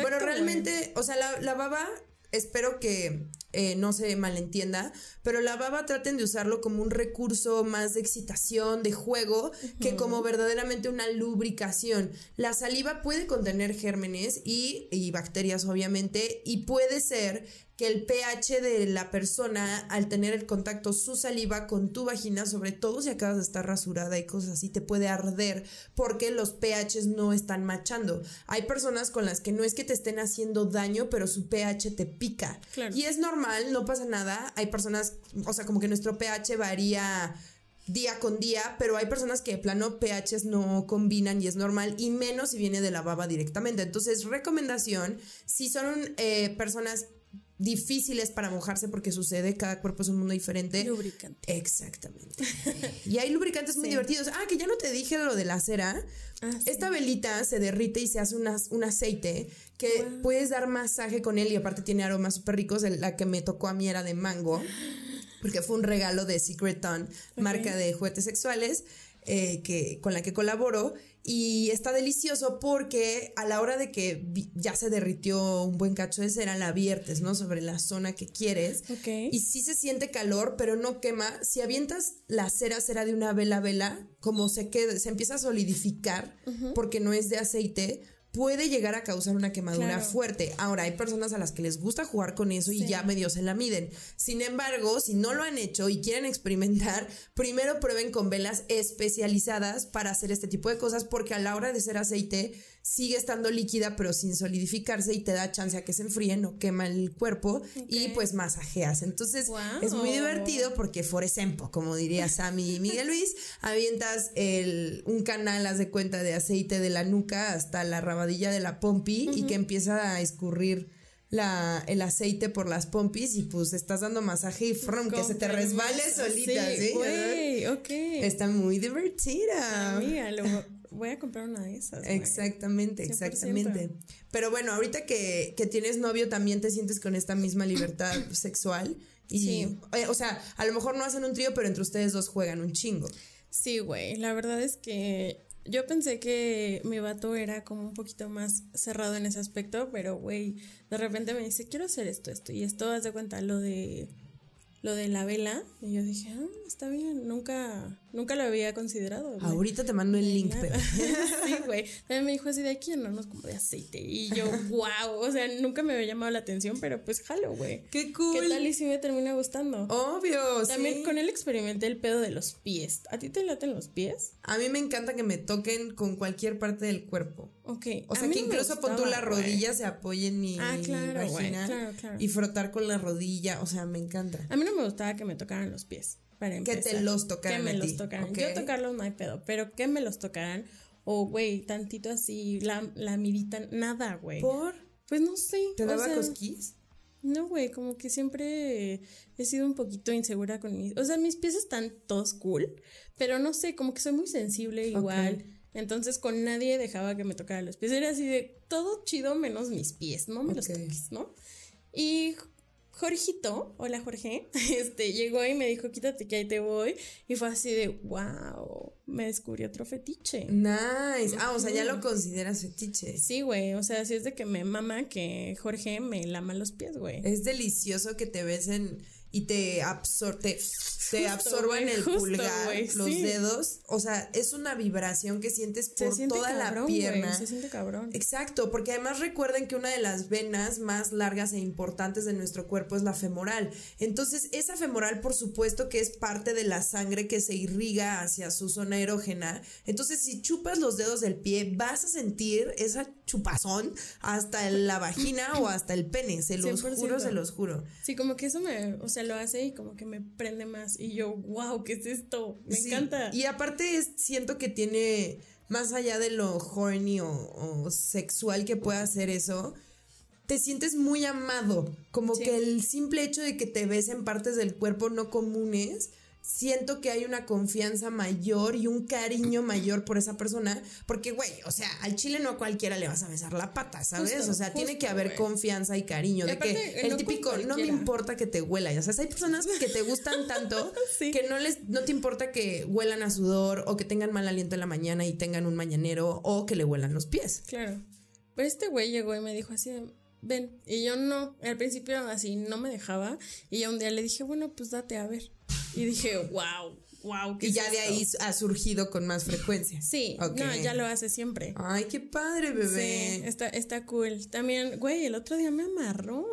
Bueno, realmente, o sea, la, la baba espero que eh, no se malentienda, pero la baba traten de usarlo como un recurso más de excitación, de juego, que como verdaderamente una lubricación. La saliva puede contener gérmenes y, y bacterias, obviamente, y puede ser que el pH de la persona al tener el contacto su saliva con tu vagina, sobre todo si acabas de estar rasurada y cosas así, te puede arder porque los pHs no están machando. Hay personas con las que no es que te estén haciendo daño, pero su pH te pica. Y es normal, no pasa nada. Hay personas, o sea, como que nuestro pH varía día con día, pero hay personas que de plano pHs no combinan y es normal, y menos si viene de la baba directamente. Entonces, recomendación, si son eh, personas difíciles para mojarse porque sucede, cada cuerpo es un mundo diferente. Lubricante. Exactamente. y hay lubricantes muy divertidos. Ah, que ya no te dije lo de la cera. Ah, sí. Esta velita se derrite y se hace unas- un aceite que puedes dar masaje con él y aparte tiene aromas súper ricos. La que me tocó a mí era de mango, porque fue un regalo de Secret Ton, marca de juguetes sexuales, eh, que, con la que colaboro. Y está delicioso porque a la hora de que ya se derritió un buen cacho de cera, la viertes, ¿no? Sobre la zona que quieres. Ok. Y sí se siente calor, pero no quema. Si avientas la cera, cera de una vela a vela, como se queda, se empieza a solidificar porque no es de aceite, puede llegar a causar una quemadura Claro. fuerte. Ahora, hay personas a las que les gusta jugar con eso y ya medio se la miden. Sin embargo, si no lo han hecho y quieren experimentar, primero prueben con velas especializadas para hacer este tipo de cosas porque a la hora de ser aceite sigue estando líquida pero sin solidificarse y te da chance a que se enfríe, no quema el cuerpo y pues masajeas. Entonces es muy divertido porque for example, como diría Sammy y Miguel Luis, avientas el, un canal, haz de cuenta, de aceite de la nuca hasta la rabadilla de la pompi y que empieza a escurrir la, el aceite por las pompis y pues estás dando masaje y frum, que se te resbale solita, ¿sí? Ok. Está muy divertida. Amiga, lo vo- voy a comprar una de esas. Exactamente, 100%. exactamente. Pero bueno, ahorita que, que tienes novio también te sientes con esta misma libertad *coughs* sexual. Y, Sí. eh, o sea, a lo mejor no hacen un trío, pero entre ustedes dos juegan un chingo. Sí, güey. La verdad es que yo pensé que mi vato era como un poquito más cerrado en ese aspecto, pero güey, de repente me dice, quiero hacer esto, esto y esto, haz de cuenta lo de lo de la vela. Y yo dije, ah, está bien, nunca, nunca lo había considerado. güey. Ahorita te mando el link, pero. *laughs* sí, güey. También me dijo así de aquí llenarnos como de aceite. Y yo, *laughs* wow. O sea, nunca me había llamado la atención, pero pues jalo, güey. ¡Qué cool! ¿Qué tal y si me termina gustando? Obvio, También sí. con él experimenté el pedo de los pies. ¿A ti te laten los pies? A mí me encanta que me toquen con cualquier parte del cuerpo. Ok. O sea, que incluso pon tú la rodilla se apoye en mi Ah, claro, vagina claro, claro. y frotar con la rodilla. O sea, me encanta. A mí no me gustaba que me tocaran los pies. Para Que empezar. te los tocaran Que me a los ti, tocaran. Yo tocarlos no hay pedo, pero que me los tocaran. O, güey, tantito así, la, la mirita, nada, güey. ¿Por? Pues no sé. ¿Te daba sea, cosquillas? No, güey, como que siempre he sido un poquito insegura con mis... O sea, mis pies están todos cool, pero no sé, como que soy muy sensible igual. Entonces con nadie dejaba que me tocara los pies. Era así de todo chido menos mis pies, no me los toques, ¿no? Y Jorgito, hola Jorge, *laughs* este llegó y me dijo, quítate que ahí te voy. Y fue así de, wow, me descubrí otro fetiche. Nice. Ah, o sea, ya lo consideras fetiche. Sí, güey, o sea, sí es de que me mama que Jorge me lama los pies, güey. Es delicioso que te besen y te, absor te, te absorban el justo, pulgar, los sí. dedos. O sea, es una vibración que sientes por toda cabrón, la pierna. se siente cabrón. Exacto, porque además recuerden que una de las venas más largas e importantes de nuestro cuerpo es la femoral. Entonces, esa femoral, por supuesto, que es parte de la sangre que se irriga hacia su zona erógena. Entonces, si chupas los dedos del pie, vas a sentir esa chupazón hasta la vagina o hasta el pene. Se los 100%. juro, se los juro. Sí, como que eso me, o sea, lo hace y como que me prende más. Y yo, wow, ¿qué es esto? Me Sí, encanta. Y aparte es- siento que tiene, más allá de lo horny o, o sexual que pueda hacer eso, te sientes muy amado. Como Sí. que el simple hecho de que te ves en partes del cuerpo no comunes. Siento que hay una confianza mayor y un cariño mayor por esa persona. Porque, güey, o sea, al chile no a cualquiera le vas a besar la pata, ¿sabes? Justo, o sea, tiene que haber confianza y cariño. Y de aparte, que el típico, no me importa que te huela. O sea, hay personas que te gustan *laughs* tanto Sí. que no les, no te importa que huelan a sudor o que tengan mal aliento en la mañana y tengan un mañanero o que le huelan los pies. Claro. Pero este güey llegó y me dijo así, ven. Y yo no, al principio así no me dejaba. Y ya un día le dije, bueno, pues date a ver. Y dije, wow, wow. ¿qué Y es ya de esto?". ahí ha surgido con más frecuencia. Sí, Ok. no, ya lo hace siempre. Ay, qué padre, bebé. Sí, está, está cool. También, güey, el otro día me amarró.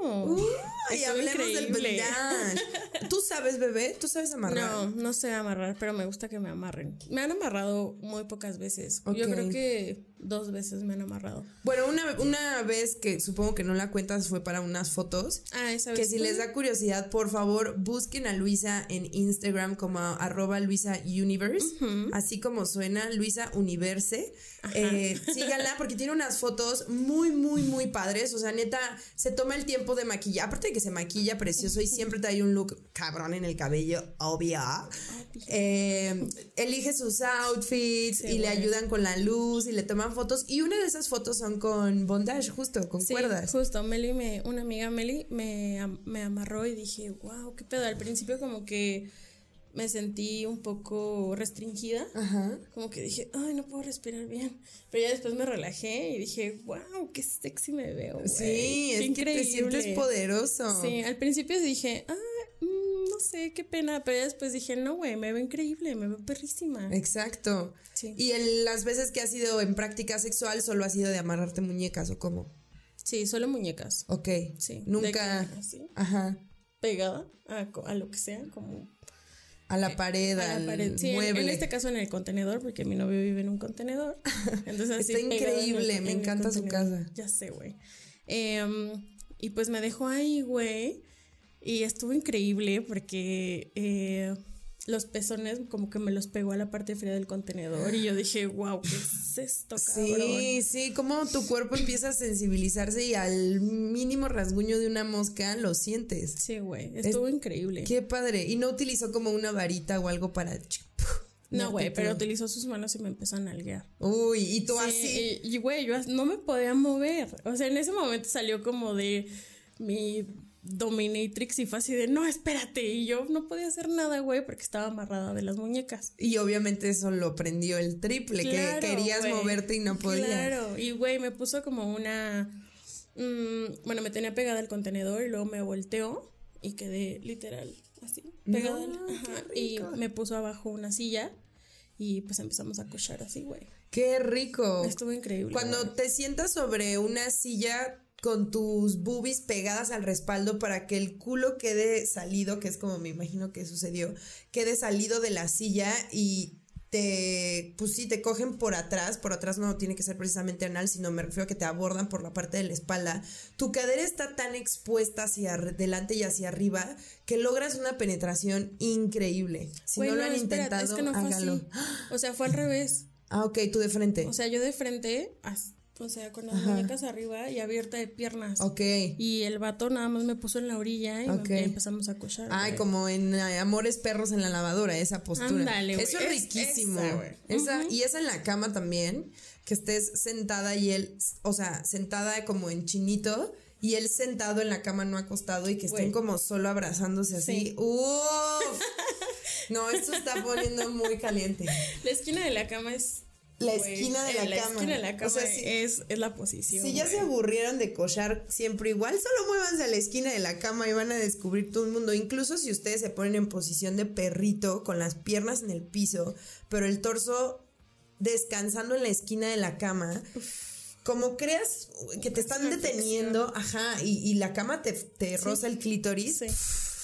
Ay, Estuvo hablemos del increíble. bondage. *laughs* ¿Tú sabes, bebé? ¿Tú sabes amarrar? No, no sé amarrar, pero me gusta que me amarren. Me han amarrado muy pocas veces. Yo Ok. creo que dos veces me han amarrado. Bueno, una, una vez que supongo que no la cuentas fue para unas fotos. Ah, esa vez. Que si les da curiosidad, por favor, busquen a Luisa en Instagram como arroba Luisa Universe, así como suena Luisa Universe. Eh, síganla porque tiene unas fotos muy, muy, muy padres. O sea, neta, se toma el tiempo de maquillar. Aparte de que se maquilla precioso y siempre trae un look cabrón en el cabello, obvio. Eh, elige sus outfits y le ayudan con la luz y le fotos. Y una de esas fotos son con bondage, justo, con Sí, cuerdas. Justo, Meli, me, una amiga Meli me, me amarró y dije, wow, qué pedo. Al principio como que me sentí un poco restringida. Ajá. Como que dije, ay, no puedo respirar bien. Pero ya después me relajé y dije, wow, qué sexy me veo. Sí, qué es que te sientes poderoso. Sí, al principio dije, ah, mm, no sé, qué pena. Pero después dije, no, güey, me veo increíble, me veo perrísima. Exacto. Sí. Y las veces que has ido en práctica sexual solo ha sido de amarrarte muñecas o cómo. Sí, solo muñecas. Ok. Sí. Nunca. que así, Ajá. pegada a, lo que sea, como A la pared, a la pared. Sí, en- mueble. En, este caso en el contenedor, porque mi novio vive en un contenedor. *laughs* Entonces así Está pegado en el- increíble, me en encanta su casa. Ya sé, güey. Em, y pues me dejó ahí, güey. Y estuvo increíble porque eh, los pezones como que me los pegó a la parte fría del contenedor. Y yo dije, wow, ¿qué es esto, cabrón? Sí, sí, como tu cuerpo empieza a sensibilizarse y al mínimo rasguño de una mosca lo sientes. Sí, güey. Estuvo increíble. Qué padre. Y no utilizó como una varita o algo para. *laughs* No, güey, pero utilizó sus manos y me empezó a nalguear. Uy, y tú así. Sí, y y, güey, yo no me podía mover. O sea, en ese momento salió como de mi dominatrix y fue así de, no, espérate. Y yo no podía hacer nada, güey, porque estaba amarrada de las muñecas. Y obviamente eso lo prendió el triple, Claro, que querías moverte y no podías. Claro, y güey, me puso como una... mm, bueno, me tenía pegada al contenedor y luego me volteó y quedé literal así, pegada. al- No, ajá, y me puso abajo una silla y pues empezamos a cochar así, güey. Qué rico. Estuvo increíble. Cuando güey. te sientas sobre una silla con tus boobies pegadas al respaldo para que el culo quede salido, que es como me imagino que sucedió, quede salido de la silla y te, pues sí, te cogen por atrás, por atrás no tiene que ser precisamente anal, sino me refiero a que te abordan por la parte de la espalda, tu cadera está tan expuesta hacia adelante y hacia arriba que logras una penetración increíble. Si no lo han intentado, es que no fue hágalo. así. O sea, fue al revés. *gasps* Ah, ok, tú de frente. O sea, yo de frente, o sea, con las muñecas arriba y abierta de piernas. ok. Y el vato nada más me puso en la orilla y empezamos a cochar. Ay, como en eh, Amores Perros en la lavadora, esa postura. Ándale, güey. Eso es Es- riquísimo. esa. Esa- Y esa en la cama también, que estés sentada y él, o sea, sentada como en chinito y él sentado en la cama no acostado y que estén como solo abrazándose así. Sí. ¡Uf! No, esto está poniendo muy caliente. La esquina de la cama es. La güey, esquina de la La cama. esquina de la O cama sea, si- es, es la posición. Si ya se aburrieron de cochar siempre igual, solo muévanse a la esquina de la cama y van a descubrir todo el mundo. Incluso si ustedes se ponen en posición de perrito, con las piernas en el piso, pero el torso descansando en la esquina de la cama. Como creas que te están deteniendo, ajá, y, y la cama te, te roza el clítoris, Sí.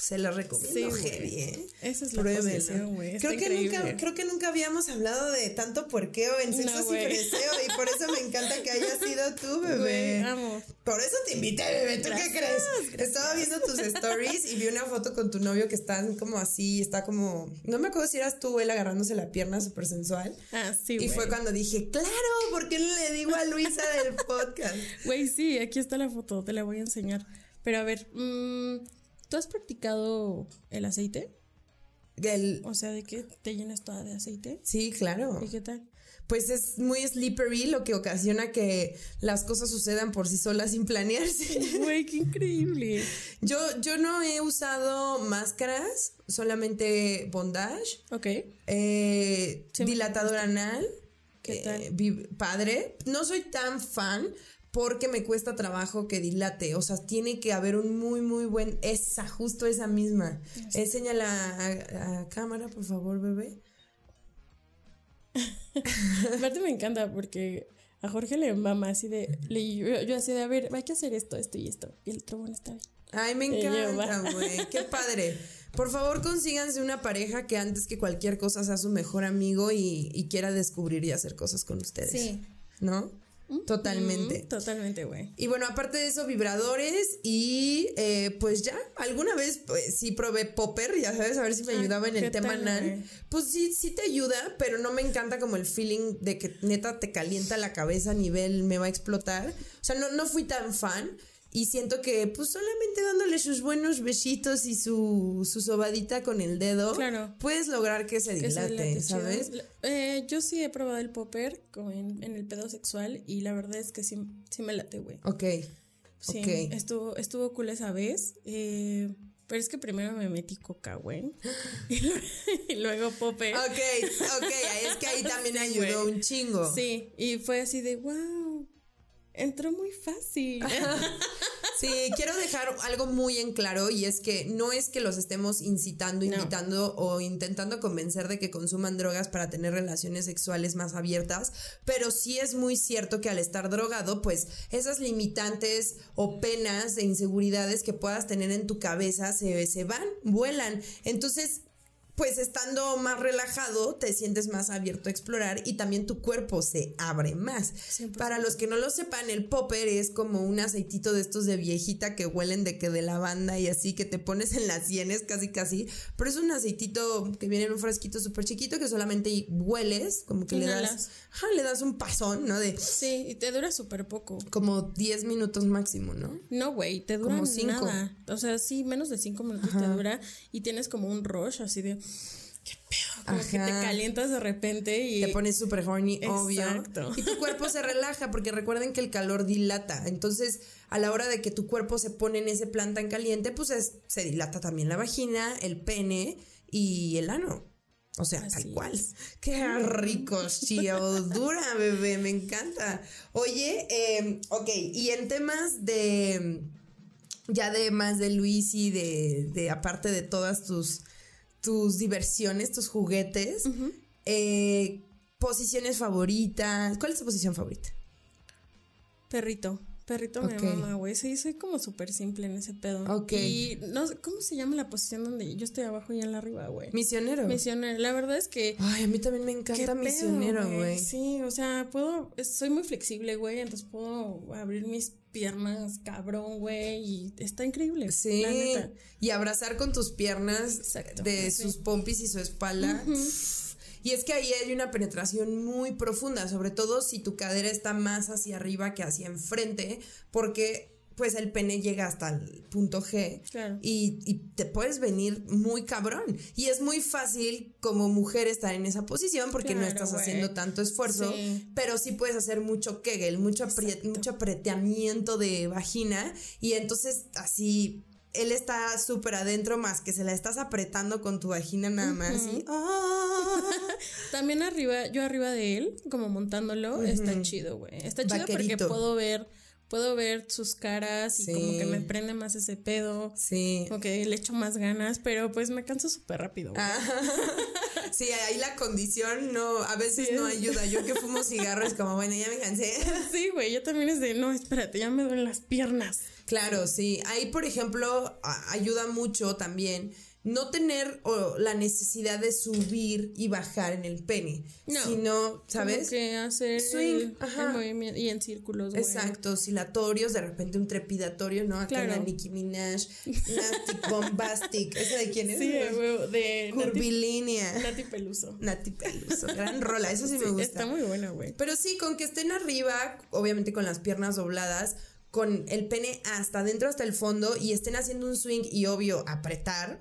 Se la recomiendo Sí, heavy, ¿eh? Esa es güey. Está Creo que, nunca, creo que nunca habíamos hablado de tanto puerqueo en No, sexos y güey. freseo y por eso me encanta que hayas sido tú, bebé. amo. Por eso te invité, bebé. ¿Tú qué crees? Estaba viendo tus stories y vi una foto con tu novio que están como así, está como. No me acuerdo si eras tú o él agarrándose la pierna súper sensual. Ah, sí, y fue cuando dije, claro, ¿por qué no le digo a Luisa del podcast? Güey, sí, aquí está la foto, te la voy a enseñar. Pero a ver, mm, ¿tú has practicado el aceite? El- O sea, de que te llenas toda de aceite. sí, claro. ¿Y qué tal? Pues es muy slippery, lo que ocasiona que las cosas sucedan por sí solas sin planearse. *laughs* Güey, qué increíble. Yo, yo no he usado máscaras, solamente bondage. Ok. Eh, dilatador anal. ¿Qué eh, tal? padre. No soy tan fan porque me cuesta trabajo que dilate. O sea, tiene que haber un muy, muy buen. Esa, justo esa misma. Enséñala a, a cámara, por favor, bebé. *laughs* Aparte me encanta porque a Jorge le mama así de. le- yo, yo así de, a ver, hay que hacer esto, esto y esto. Y el bueno, está bien. Ay, me encanta, güey. Qué padre. Por favor, consíganse una pareja que antes que cualquier cosa sea su mejor amigo y, y quiera descubrir y hacer cosas con ustedes. ¿no? Totalmente. totalmente, güey. Y bueno, aparte de eso, vibradores y eh, pues ya, alguna vez pues, sí probé popper, ya sabes, a ver si me ayudaba en el tema anal. Pues sí, sí te ayuda, pero no me encanta como el feeling de que neta te calienta la cabeza a nivel me va a explotar. O sea, no, no fui tan fan. Y siento que, pues solamente dándole sus buenos besitos y su, su sobadita con el dedo, puedes lograr que se dilate, ¿sabes? Eh, yo sí he probado el popper en, el pedo sexual y la verdad es que sí, sí me late, güey. Ok. Sí, estuvo, estuvo cool esa vez. Eh, pero es que primero me metí coca, güey. *laughs* y luego popper. Ok, ok, es que ahí también ayudó un chingo. Sí, y fue así de, wow, entró muy fácil. *laughs* Sí, quiero dejar algo muy en claro y es que no es que los estemos incitando, invitando o intentando convencer de que consuman drogas para tener relaciones sexuales más abiertas, pero sí es muy cierto que al estar drogado, pues esas limitantes o penas de inseguridades que puedas tener en tu cabeza se, se van, vuelan. Entonces, pues estando más relajado te sientes más abierto a explorar y también tu cuerpo se abre más. Para los que no lo sepan, el popper es como un aceitito de estos de viejita que huelen de que de lavanda y así que te pones en las sienes casi casi, pero es un aceitito que viene en un frasquito súper chiquito que solamente hueles, como que le das, le das un pasón, ¿no? De Sí, y te dura súper poco. Como 10 minutos máximo, ¿no? No, güey, te dura como cinco. nada. O sea, sí, menos de 5 minutos te dura y tienes como un rush así de qué pedo, como que te calientas de repente y te pones súper horny, obvio. Y tu cuerpo se relaja porque recuerden que el calor dilata. Entonces, a la hora de que tu cuerpo se pone en ese plan tan caliente, pues se dilata también la vagina, el pene y el ano. O sea, tal cual. Qué rico, chío. Dura, bebé, me encanta. Oye, eh, ok, y en temas de. Ya de más de Luis y de, de aparte de todas tus tus diversiones, tus juguetes, eh, posiciones favoritas. ¿Cuál es tu posición favorita? Perrito. Perrito me mama, güey. Sí, soy como súper simple en ese pedo. Ok. Y no ¿cómo se llama la posición donde yo estoy abajo y él arriba, güey? Misionero. Misionero. La verdad es que. Ay, a mí también me encanta misionero, güey. Sí, o sea, puedo. Soy muy flexible, güey. Entonces puedo abrir mis piernas, cabrón, güey. Y está increíble. Sí. Y abrazar con tus piernas de sus pompis y su espalda. Y es que ahí hay una penetración muy profunda, sobre todo si tu cadera está más hacia arriba que hacia enfrente, porque pues el pene llega hasta el punto G y, te puedes venir muy cabrón. Y es muy fácil como mujer estar en esa posición porque no estás haciendo tanto esfuerzo, pero sí puedes hacer mucho kegel, mucho, mucho apreteamiento de vagina y entonces así él está súper adentro más que se la estás apretando con tu vagina nada más. *laughs* ¡ah! También arriba, yo arriba de él, como montándolo, está chido, güey. Está chido porque puedo ver puedo ver sus caras y como que me prende más ese pedo. Sí. Como que le echo más ganas, pero pues me canso súper rápido. Ah. *laughs* sí, ahí la condición no, a veces no ayuda. Yo que fumo cigarros como, bueno, ya me cansé. *laughs* sí, güey, yo también es de, no, espérate, ya me duelen las piernas. Claro, sí. Ahí, por ejemplo, ayuda mucho también no tener la necesidad de subir y bajar en el pene, no, sino, ¿sabes? que hacer swing, movimiento y en círculos. Exacto, oscilatorios, de repente un trepidatorio, ¿no? Acá la Nicki Minaj, Nasty Bombastic, ¿esa de quién es? Sí, de Curvilínea. Nati Peluso. Nati Peluso, gran rola, eso sí, me gusta. Está muy buena, güey. Pero sí, con que estén arriba, obviamente con las piernas dobladas, con el pene hasta adentro, hasta el fondo y estén haciendo un swing y obvio apretar.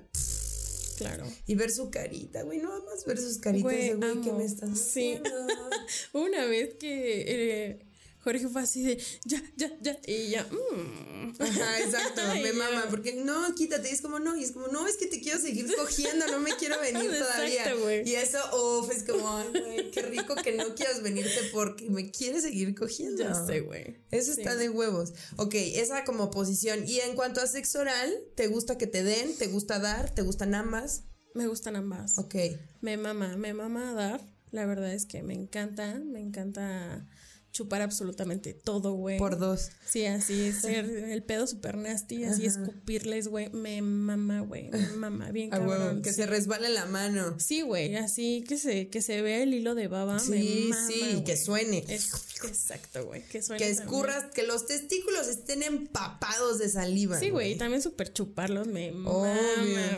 Claro. Y ver su carita, güey, no más ver sus caritas de güey que me estás Sí. *laughs* Una vez que eh, Jorge fue así de ya, ya, ya. Y ya, mmm. Ajá, exacto. *laughs* me mama. Porque no, quítate. Y es como no. Y es como no, es que te quiero seguir *laughs* cogiendo. No me quiero venir todavía. Y eso, uff, es como, ay, güey, qué rico que no quieras venirte porque me quieres seguir cogiendo. Ya sé, güey. Eso está de huevos. Ok, esa como posición. Y en cuanto a sexo oral, ¿te gusta que te den? ¿Te gusta dar? ¿Te gustan ambas? Me gustan ambas. Ok. Me mama, me mama dar. La verdad es que me encanta, me encanta chupar absolutamente todo, güey. Por dos. Sí, así, ser el pedo super nasty, así escupirles, güey. Me mama, güey. Me *laughs* mama, bien cabrón. que se resbale la mano. Sí, güey, así que se, que se vea el hilo de baba. Sí, me mama, sí, que suene. exacto, güey. Que suene. Que escurras, que los testículos estén empapados de saliva. Sí, güey, también súper chuparlos me mama,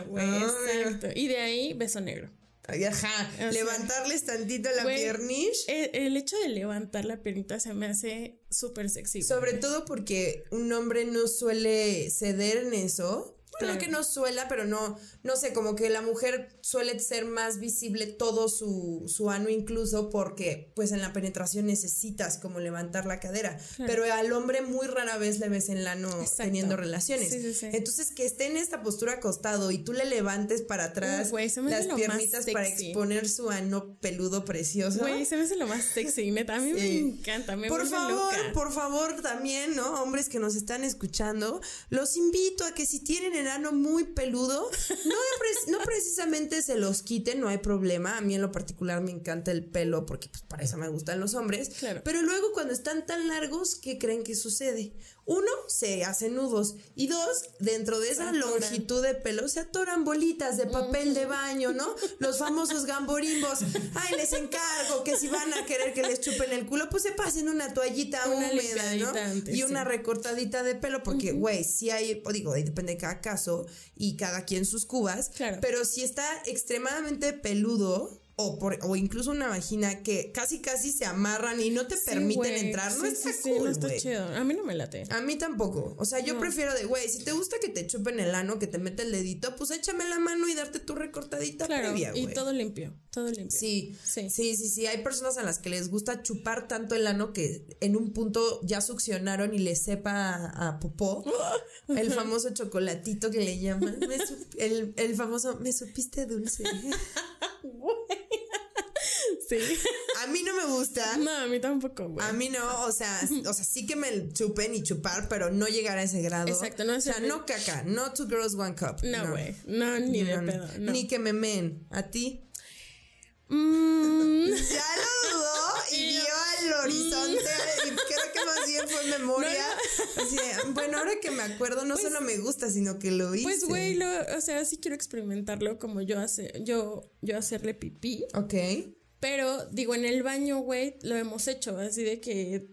güey. Exacto. Y de ahí, beso negro. Ajá, levantarles tantito la piernish. El, hecho de levantar la piernita se me hace súper sexy. Sobre todo porque un hombre no suele ceder en eso. Claro. que no suela, pero no, no sé, como que la mujer suele ser más visible todo su, su ano incluso porque pues en la penetración necesitas como levantar la cadera, pero al hombre muy rara vez le ves en el ano teniendo relaciones. Entonces que esté en esta postura acostado y tú le levantes para atrás las piernitas para exponer su ano peludo precioso. Güey, se me hace lo más sexy, neta, a mí me encanta, me Por favor, por favor también, ¿no? Hombres que nos están escuchando, los invito a que si tienen el muy peludo, *laughs* no, no precisamente se los quiten, no hay problema. A mí en lo particular me encanta el pelo porque pues, para eso me gustan los hombres. Pero luego cuando están tan largos, ¿qué creen que sucede? Uno, se hacen nudos. Y dos, dentro de esa longitud de pelo se atoran bolitas de papel de baño, ¿no? Los famosos gamborimbos. Ay, les encargo que si van a querer que les chupen el culo, pues se pasen una toallita húmeda, ¿no? y una recortadita de pelo, porque, güey, si hay, digo, depende de cada caso y cada quien sus cubas. Claro. Pero si está extremadamente peludo, o, por, o incluso una vagina que casi casi se amarran y no te permiten entrar, no está cool, no está chido. A mí no me late. A mí tampoco. O sea, yo prefiero de, güey, si te gusta que te chupen el ano, que te mete el dedito, pues échame la mano y darte tu recortadita claro, previa, Y todo limpio, todo limpio. Sí, sí, sí, sí, sí. Hay personas a las que les gusta chupar tanto el ano que en un punto ya succionaron y les sepa a, popó. *laughs* el famoso chocolatito que le llaman. el, el famoso, me supiste dulce. *laughs* Sí. A mí no me gusta. No, a mí tampoco, güey. A mí no, o sea, o sea, sí que me chupen y chupar, pero no llegar a ese grado. Exacto, no es O sea, no caca, no two girls, one cup. No, güey. No. ni de pedo. Ni que me men. ¿A ti? Mm. *laughs* Ya lo dudó *laughs* y vio al horizonte y creo que más bien fue memoria. *laughs* Así bueno, ahora que me acuerdo, no pues solo me gusta, sino que lo hice. Pues, güey, o sea, sí quiero experimentarlo como yo, hace, yo, yo hacerle pipí. Ok. Pero, digo, en el baño, güey, lo hemos hecho, así de que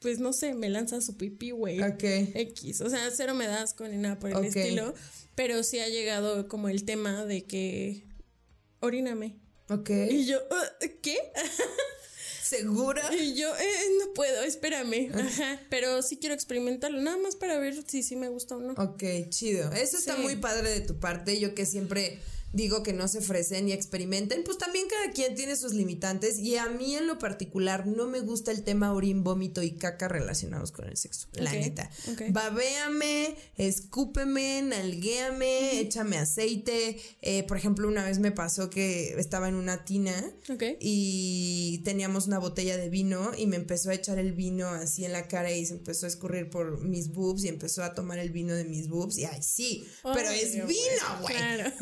pues no sé, me lanza su pipí, güey. Ok. X. O sea, cero me das con ni nada por el estilo. Pero sí ha llegado como el tema de que oríname. Ok. Y yo, uh, ¿qué? *laughs* ¿Segura? Y yo, eh, no puedo, espérame. Ajá. Pero sí quiero experimentarlo, nada más para ver si sí me gusta o no. Ok, chido. Eso está muy padre de tu parte. Yo que siempre digo que no se ofrecen y experimenten, pues también cada quien tiene sus limitantes y a mí en lo particular no me gusta el tema orín, vómito y caca relacionados con el sexo, la neta. Babéame, escúpeme, nalguéame, échame aceite. Eh, por ejemplo, una vez me pasó que estaba en una tina y teníamos una botella de vino y me empezó a echar el vino así en la cara y se empezó a escurrir por mis boobs y empezó a tomar el vino de mis boobs y ay sí, pero es vino, güey.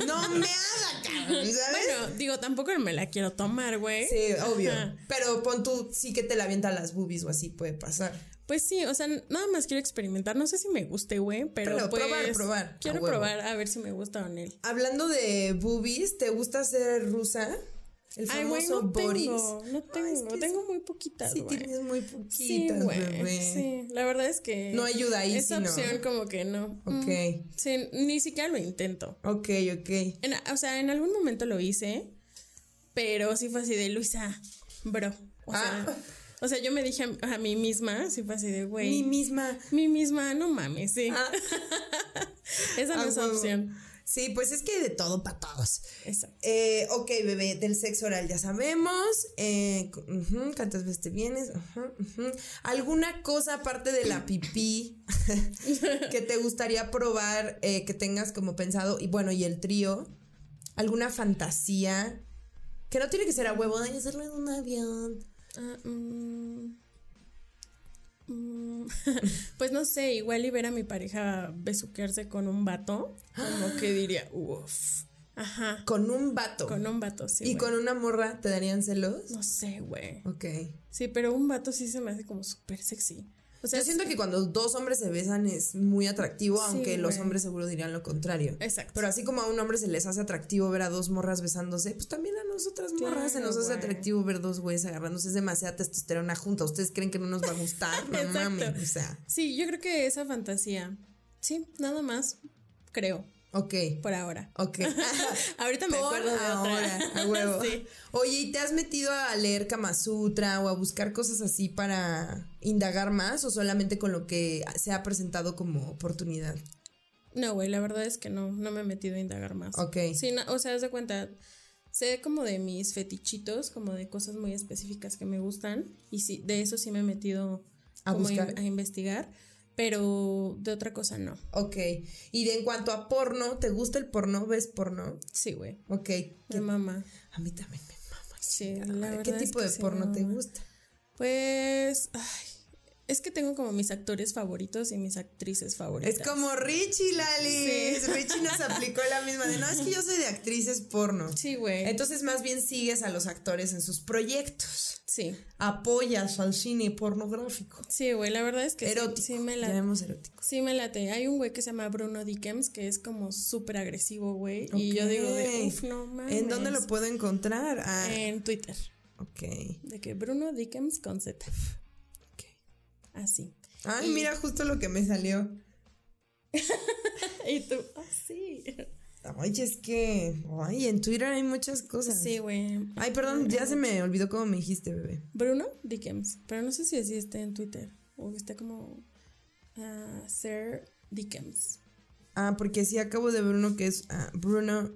No me *laughs* bueno, digo, tampoco me la quiero tomar, güey. Sí, obvio. Pero pon tú, sí que te la avienta las boobies o así puede pasar. Pues sí, o sea, nada más quiero experimentar. No sé si me guste, güey, pero, pues, probar, probar. Quiero probar a ver si me gusta o no. Hablando de boobies, ¿te gusta ser rusa? El famoso Ay, no Tengo, no tengo, tengo muy poquitas. Sí, tienes muy poquitas, bebé. Sí, la verdad es que. No ayuda ahí, Esa opción, como que no. Ok. Mm, sí, ni siquiera lo intento. Ok, ok. o sea, en algún momento lo hice, pero sí fue así de Luisa, bro. O sea. Ah. O sea, yo me dije a, mí misma, sí fue así de, güey. Mi misma. Mi misma, no mames, sí. Ah. *laughs* Esa no es opción. Sí, pues es que de todo para todos. Exacto. Eh, ok, bebé, del sexo oral ya sabemos. Eh, ¿Cuántas veces te vienes? ¿Alguna cosa aparte de la pipí *laughs* que te gustaría probar, eh, que tengas como pensado? Y bueno, y el trío. ¿Alguna fantasía? Que no tiene que ser a huevo, de hacerlo en un avión. Mm, *laughs* pues no sé, igual y ver a mi pareja besuquearse con un vato, como que diría, uff. Ajá. Con un vato. Con un vato, sí. ¿Y con una morra te darían celos? No sé, güey. Ok. Sí, pero un vato sí se me hace como súper sexy. O sea, Yo siento que cuando dos hombres se besan es muy atractivo, Sí, aunque los güey. hombres seguro dirían lo contrario. Exacto. Pero así como a un hombre se les hace atractivo ver a dos morras besándose, pues también a nosotras morras se nos hace güey. atractivo ver dos güeyes agarrándose. Es demasiada testosterona junta. ¿Ustedes creen que no nos va a gustar? *laughs* No mames. O sea, Sí, yo creo que esa fantasía. Sí, nada más. Creo, ok. por ahora. Ok. *laughs* Ahorita me acuerdo de ahora, otra. a huevo. *laughs* Sí. Oye, ¿y te has metido a leer Kama Sutra o a buscar cosas así para indagar más o solamente con lo que se ha presentado como oportunidad? No, güey, la verdad es que no, no me he metido a indagar más. Ok. Sí, no, o sea, haz de cuenta, sé como de mis fetichitos, como de cosas muy específicas que me gustan, y sí, de eso sí me he metido A buscar. a investigar, pero de otra cosa no. Ok. Y de en cuanto a porno, ¿te gusta el porno? ¿Ves porno? Sí, güey, Ok. mi ¿Qué- mamá. A mí también me mama. Sí, la verdad ¿Qué es tipo que de porno te gusta? Pues, ay, es que tengo como mis actores favoritos y mis actrices favoritas. Es como Richie, Lali. Sí. Richie nos aplicó la misma de no, es que yo soy de actrices porno. Sí, güey. Entonces, más bien sigues a los actores en sus proyectos. Sí, Apoyas al cine pornográfico. sí, güey, la verdad es que sí- Erótico. sí, me la Llamemos erótico. Sí, me late. Hay un güey que se llama Bruno Dickens que es como súper agresivo, güey. Y yo digo de, uff, no mames. ¿En dónde lo puedo encontrar? Ah, En Twitter. ok. De que Bruno Dickens con Z. Así. Ay, Y- mira justo lo que me salió. *laughs* Y tú, ah, sí. Ay, es que. Ay, en Twitter hay muchas cosas. Sí, güey. Ay, perdón, ya se me olvidó cómo me dijiste, bebé. Bruno Dickens. Pero no sé si así está en Twitter. O está como ah, Sir Dickens. Ah, porque sí acabo de ver uno que es ah, Bruno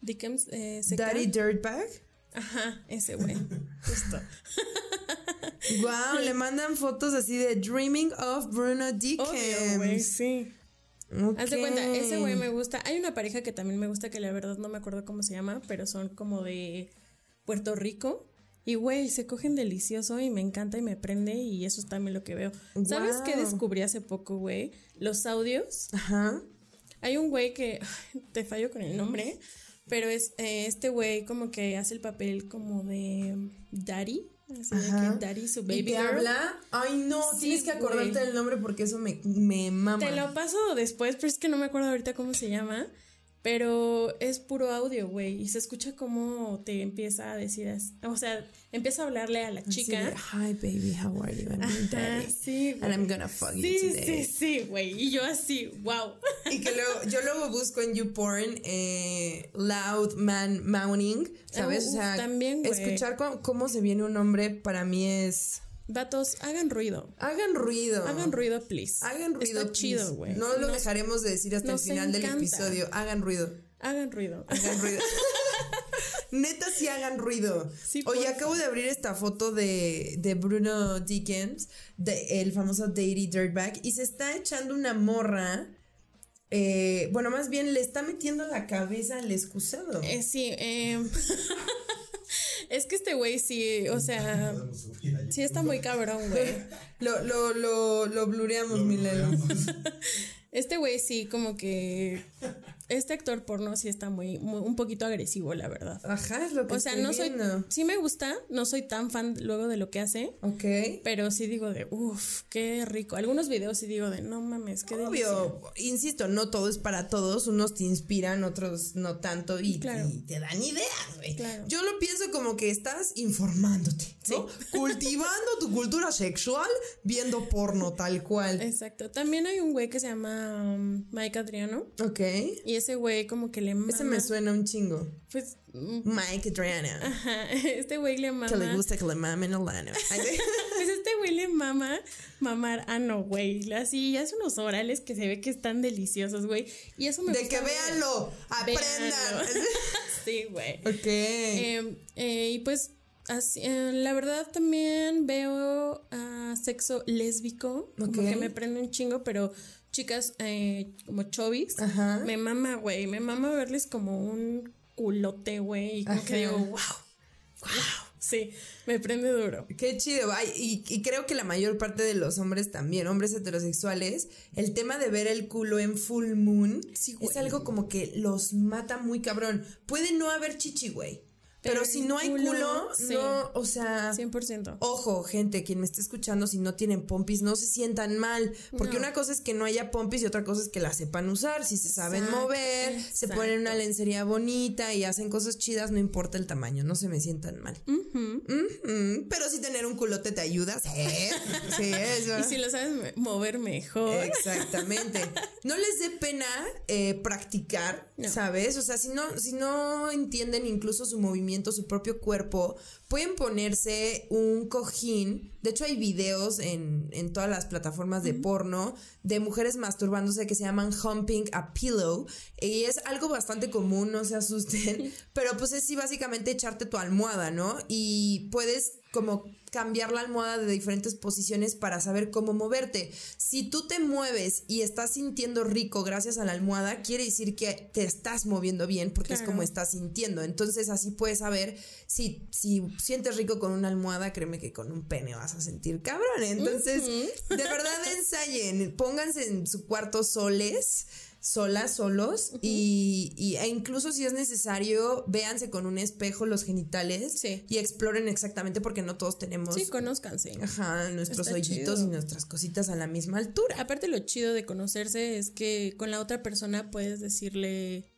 Dickens, eh. Daddy Dirtbag. Ajá, ese güey. Justo. *laughs* Wow, le mandan fotos así de Dreaming of Bruno Dickens. Güey, sí. Ok. Haz de cuenta, ese güey me gusta. Hay una pareja que también me gusta que la verdad no me acuerdo cómo se llama, pero son como de Puerto Rico. Y güey, se cogen delicioso y me encanta y me prende y eso es también lo que veo. ¿Sabes qué descubrí hace poco, güey? Los audios. Ajá. Hay un güey que, te fallo con el nombre, pero es eh, este güey como que hace el papel como de daddy. Así de Ajá. que daddy, su ¿Y baby te girl. habla? Ay, no, Sí, tienes que acordarte güey. del nombre porque eso me, me mama. Te lo paso después, pero es que no me acuerdo ahorita cómo se llama. Pero es puro audio, güey. Y se escucha cómo te empieza a decir, o sea, empieza a hablarle a la chica. Hi, baby, how are you? I'm your Ajá, daddy. sí, And I'm gonna fuck you today. sí, sí, güey. Y yo así, wow. Y que luego, yo luego busco en YouPorn eh, Loud Man Mounting, ¿sabes? Ah, o sea, también, escuchar cómo, cómo se viene un hombre para mí es... Vatos, hagan ruido. Hagan ruido. Hagan ruido, please. Hagan ruido. Está please. chido, güey. No lo Nos- dejaremos de decir hasta el final del episodio. Hagan ruido. Hagan ruido. Hagan ruido. *laughs* *laughs* Neta, sí hagan ruido. Sí, Oye, acabo de abrir esta foto de, de Bruno Dickens, de, el famoso Daddy Dirtbag, y se está echando una morra. eh, bueno, más bien le está metiendo la cabeza al excusado. Eh, sí, eh, *laughs* es que este güey sí, o sea, sí está muy cabrón, güey. *laughs* Lo, lo, lo, lo blureamos, mi Lelo. *laughs* Este güey sí, como que este actor porno sí está muy, muy- un poquito agresivo, la verdad. Ajá, es lo que O sea, estoy no soy, viendo. sí me gusta, no soy tan fan luego de lo que hace, Ok. pero sí digo de, uff, qué rico. Algunos videos sí digo de, no mames, qué delicia. Obvio, insisto, no todo es para todos, unos te inspiran, otros no tanto y, Claro. y te dan ideas, güey. Claro. Yo lo pienso como que estás informándote, ¿no? *laughs* Cultivando tu cultura sexual viendo porno tal cual. Exacto. También hay un güey que se llama um, Mike Adriano Ok. y ese güey como que le mama, Ese me suena un chingo. pues, mm, Mike Adriano. ajá, *laughs* este güey le mama. Que le gusta que le mamen el *laughs* ano. Pues este güey le mama mamar ano, güey. Así hace unos orales que se ve que están deliciosos, güey. Y eso me De gusta que ver. véanlo, aprendan. Véanlo. *laughs* sí, güey. ok. Eh, eh, y pues, así, eh, la verdad también veo a sexo lésbico, como Ok. que me prende un chingo, pero chicas eh, como chovis, Ajá. me mama, güey, me mama verles como un culote, güey, y como que digo, wow, wow. Sí, me prende duro. Qué chido. y, y, creo que la mayor parte de los hombres también, hombres heterosexuales, el tema de ver el culo en full moon es algo como que los mata muy cabrón. Puede no haber chichi, güey. Pero, si no hay culo, no, o sea... 100%. Ojo, gente, quien me esté escuchando, si no tienen pompis, no se sientan mal. Porque una cosa es que no haya pompis y otra cosa es que la sepan usar. Si se saben mover, se ponen una lencería bonita y hacen cosas chidas, no importa el tamaño, no se me sientan mal. Pero si tener un culote te ayuda, sí, *laughs* sí, eso. Y si lo sabes mover mejor. Exactamente. *laughs* No les dé pena eh, practicar, ¿sabes? O sea, si no, si no entienden incluso su movimiento, su propio cuerpo, pueden ponerse un cojín. De hecho, hay videos en, todas las plataformas de porno de mujeres masturbándose que se llaman humping a pillow. Y es algo bastante común, no se asusten. *laughs* Pero pues es sí, básicamente echarte tu almohada, ¿no? Y puedes como cambiar la almohada de diferentes posiciones para saber cómo moverte. Si tú te mueves y estás sintiendo rico gracias a la almohada, quiere decir que te estás moviendo bien porque es como estás sintiendo. Entonces así puedes saber si, si sientes rico con una almohada, créeme que con un pene vas a sentir cabrón. Entonces, de verdad ensayen, pónganse en su cuarto soles solas, solos, y, e incluso si es necesario, véanse con un espejo los genitales y exploren exactamente porque no todos tenemos. Sí, conózcanse. Ajá, nuestros hoyitos y nuestras cositas a la misma altura. Aparte, lo chido de conocerse es que con la otra persona puedes decirle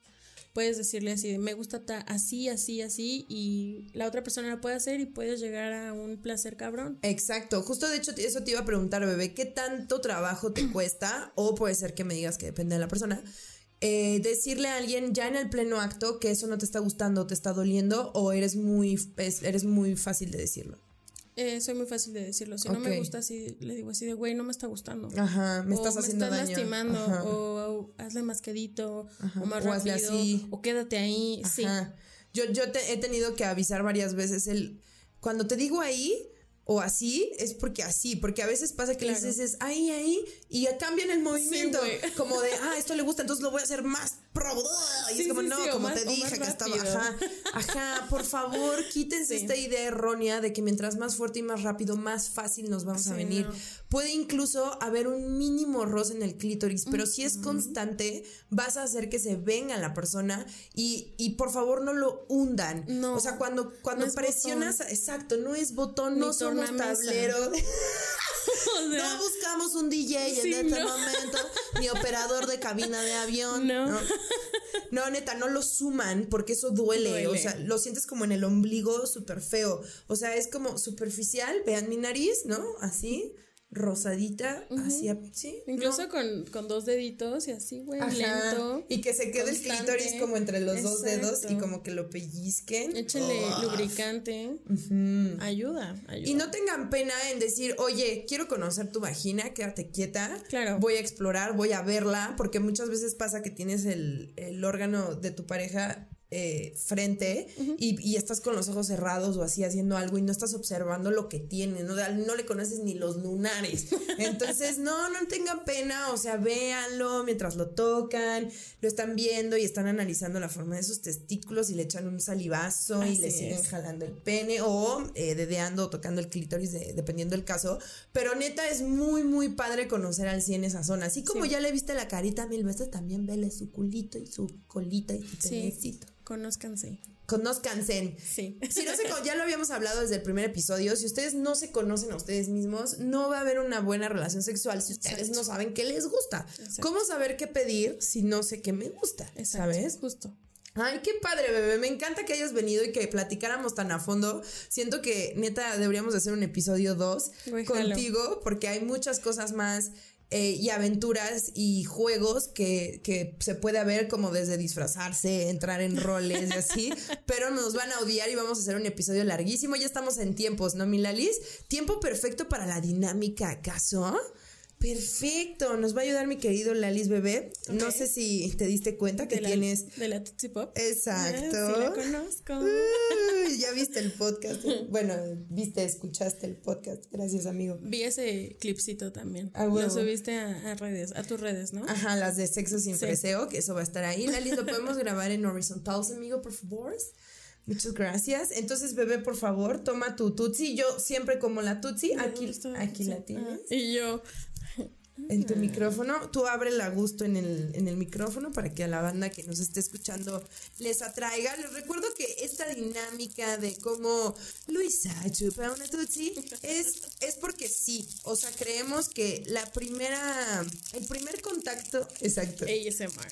puedes decirle así, me gusta así, así, así, y la otra persona lo puede hacer y puedes llegar a un placer cabrón. Exacto, justo de hecho eso te iba a preguntar, bebé, ¿qué tanto trabajo te *clears throat* cuesta? O puede ser que me digas que depende de la persona. Eh, decirle a alguien ya en el pleno acto que eso no te está gustando, te está doliendo, o eres muy, eres muy fácil de decirlo. Eh, soy muy fácil de decirlo. Si no me gusta así, le digo así de, güey, no me está gustando. Ajá, me estás haciendo me estás lastimando. O, hazle más quedito. O más rápido. Así. O quédate ahí. Sí. Yo, yo te, he tenido que avisar varias veces el... Cuando te digo ahí, o así, es porque así, porque a veces pasa que les dices ahí, ahí, y ya cambian el movimiento, como de, ah, esto le gusta, entonces lo voy a hacer más pro, y es como, no, como te dije que estaba, ajá, ajá, por favor, *laughs* quítense esta idea errónea de que mientras más fuerte y más rápido, más fácil nos vamos a venir. Puede incluso haber un mínimo roce en el clítoris, pero si es constante, vas a hacer que se venga la persona y, y por favor no lo hundan. No, o sea, cuando, cuando presionas, exacto, no es botón, no son tablero. *laughs* no buscamos un DJ en este momento, ni operador de cabina de avión. No. no. *laughs* neta, no lo suman porque eso duele, O sea, lo sientes como en el ombligo súper feo. O sea, es como superficial. Vean mi nariz, ¿no? Así rosadita, así, sí. Incluso con, con, dos deditos y así, güey, lento. Y que se quede el clítoris como entre los dos dedos y como que lo pellizquen. Échale lubricante. ayuda, ayuda. Y no tengan pena en decir, oye, quiero conocer tu vagina, quédate quieta. Claro. Voy a explorar, voy a verla, porque muchas veces pasa que tienes el, el órgano de tu pareja eh, frente y, estás con los ojos cerrados o así haciendo algo y no estás observando lo que tiene, no, no le conoces ni los lunares. *laughs* Entonces, no, no tengan pena, o sea, véanlo mientras lo tocan, lo están viendo y están analizando la forma de sus testículos y le echan un salivazo y le siguen jalando el pene o eh, dedeando o tocando el clítoris, dependiendo del caso. Pero neta, es muy, muy padre conocer al 100 esa zona. Así como ya le viste la carita mil veces, también vele su culito y su colita y su penecito. Conózcanse. Conózcanse. Sí. Si no se, *laughs* ya lo habíamos hablado desde el primer episodio. Si ustedes no se conocen a ustedes mismos, no va a haber una buena relación sexual si ustedes no saben qué les gusta. ¿Cómo saber qué pedir si no sé qué me gusta? ¿Sabes? Justo. Ay, qué padre, bebé. Me encanta que hayas venido y que platicáramos tan a fondo. Siento que neta deberíamos hacer un episodio 2 contigo porque hay muchas cosas más eh, y aventuras y juegos que, que, se puede haber como desde disfrazarse, entrar en roles y así, *laughs* pero nos van a odiar y vamos a hacer un episodio larguísimo. Ya estamos en tiempos, ¿no, Milalis? Tiempo perfecto para la dinámica, ¿acaso? Perfecto, nos va a ayudar mi querido Lalis Bebé. No sé si te diste cuenta que tienes. De la Tootsie Pop. Exacto. Ah, sí, la conozco. ya *laughs* viste el podcast. bueno, viste, escuchaste el podcast. Gracias, amigo. Vi ese clipcito también. Ah, lo subiste a, redes, a tus redes, ¿no? Ajá, las de sexo sin preseo, que eso va a estar ahí. Lalis, lo podemos grabar en Horizontals, amigo, por favor. Muchas gracias. Entonces, bebé, por favor, toma tu tutsi. Yo siempre como la tutsi. Aquí, aquí la tienes. Ah, y yo. En tu micrófono. Tú abre a gusto en el, en el micrófono para que a la banda que nos esté escuchando les atraiga. Les recuerdo que esta dinámica de cómo Luisa chupa una tutsi es, es porque sí. O sea, creemos que la primera, el primer contacto, exacto. ASMR.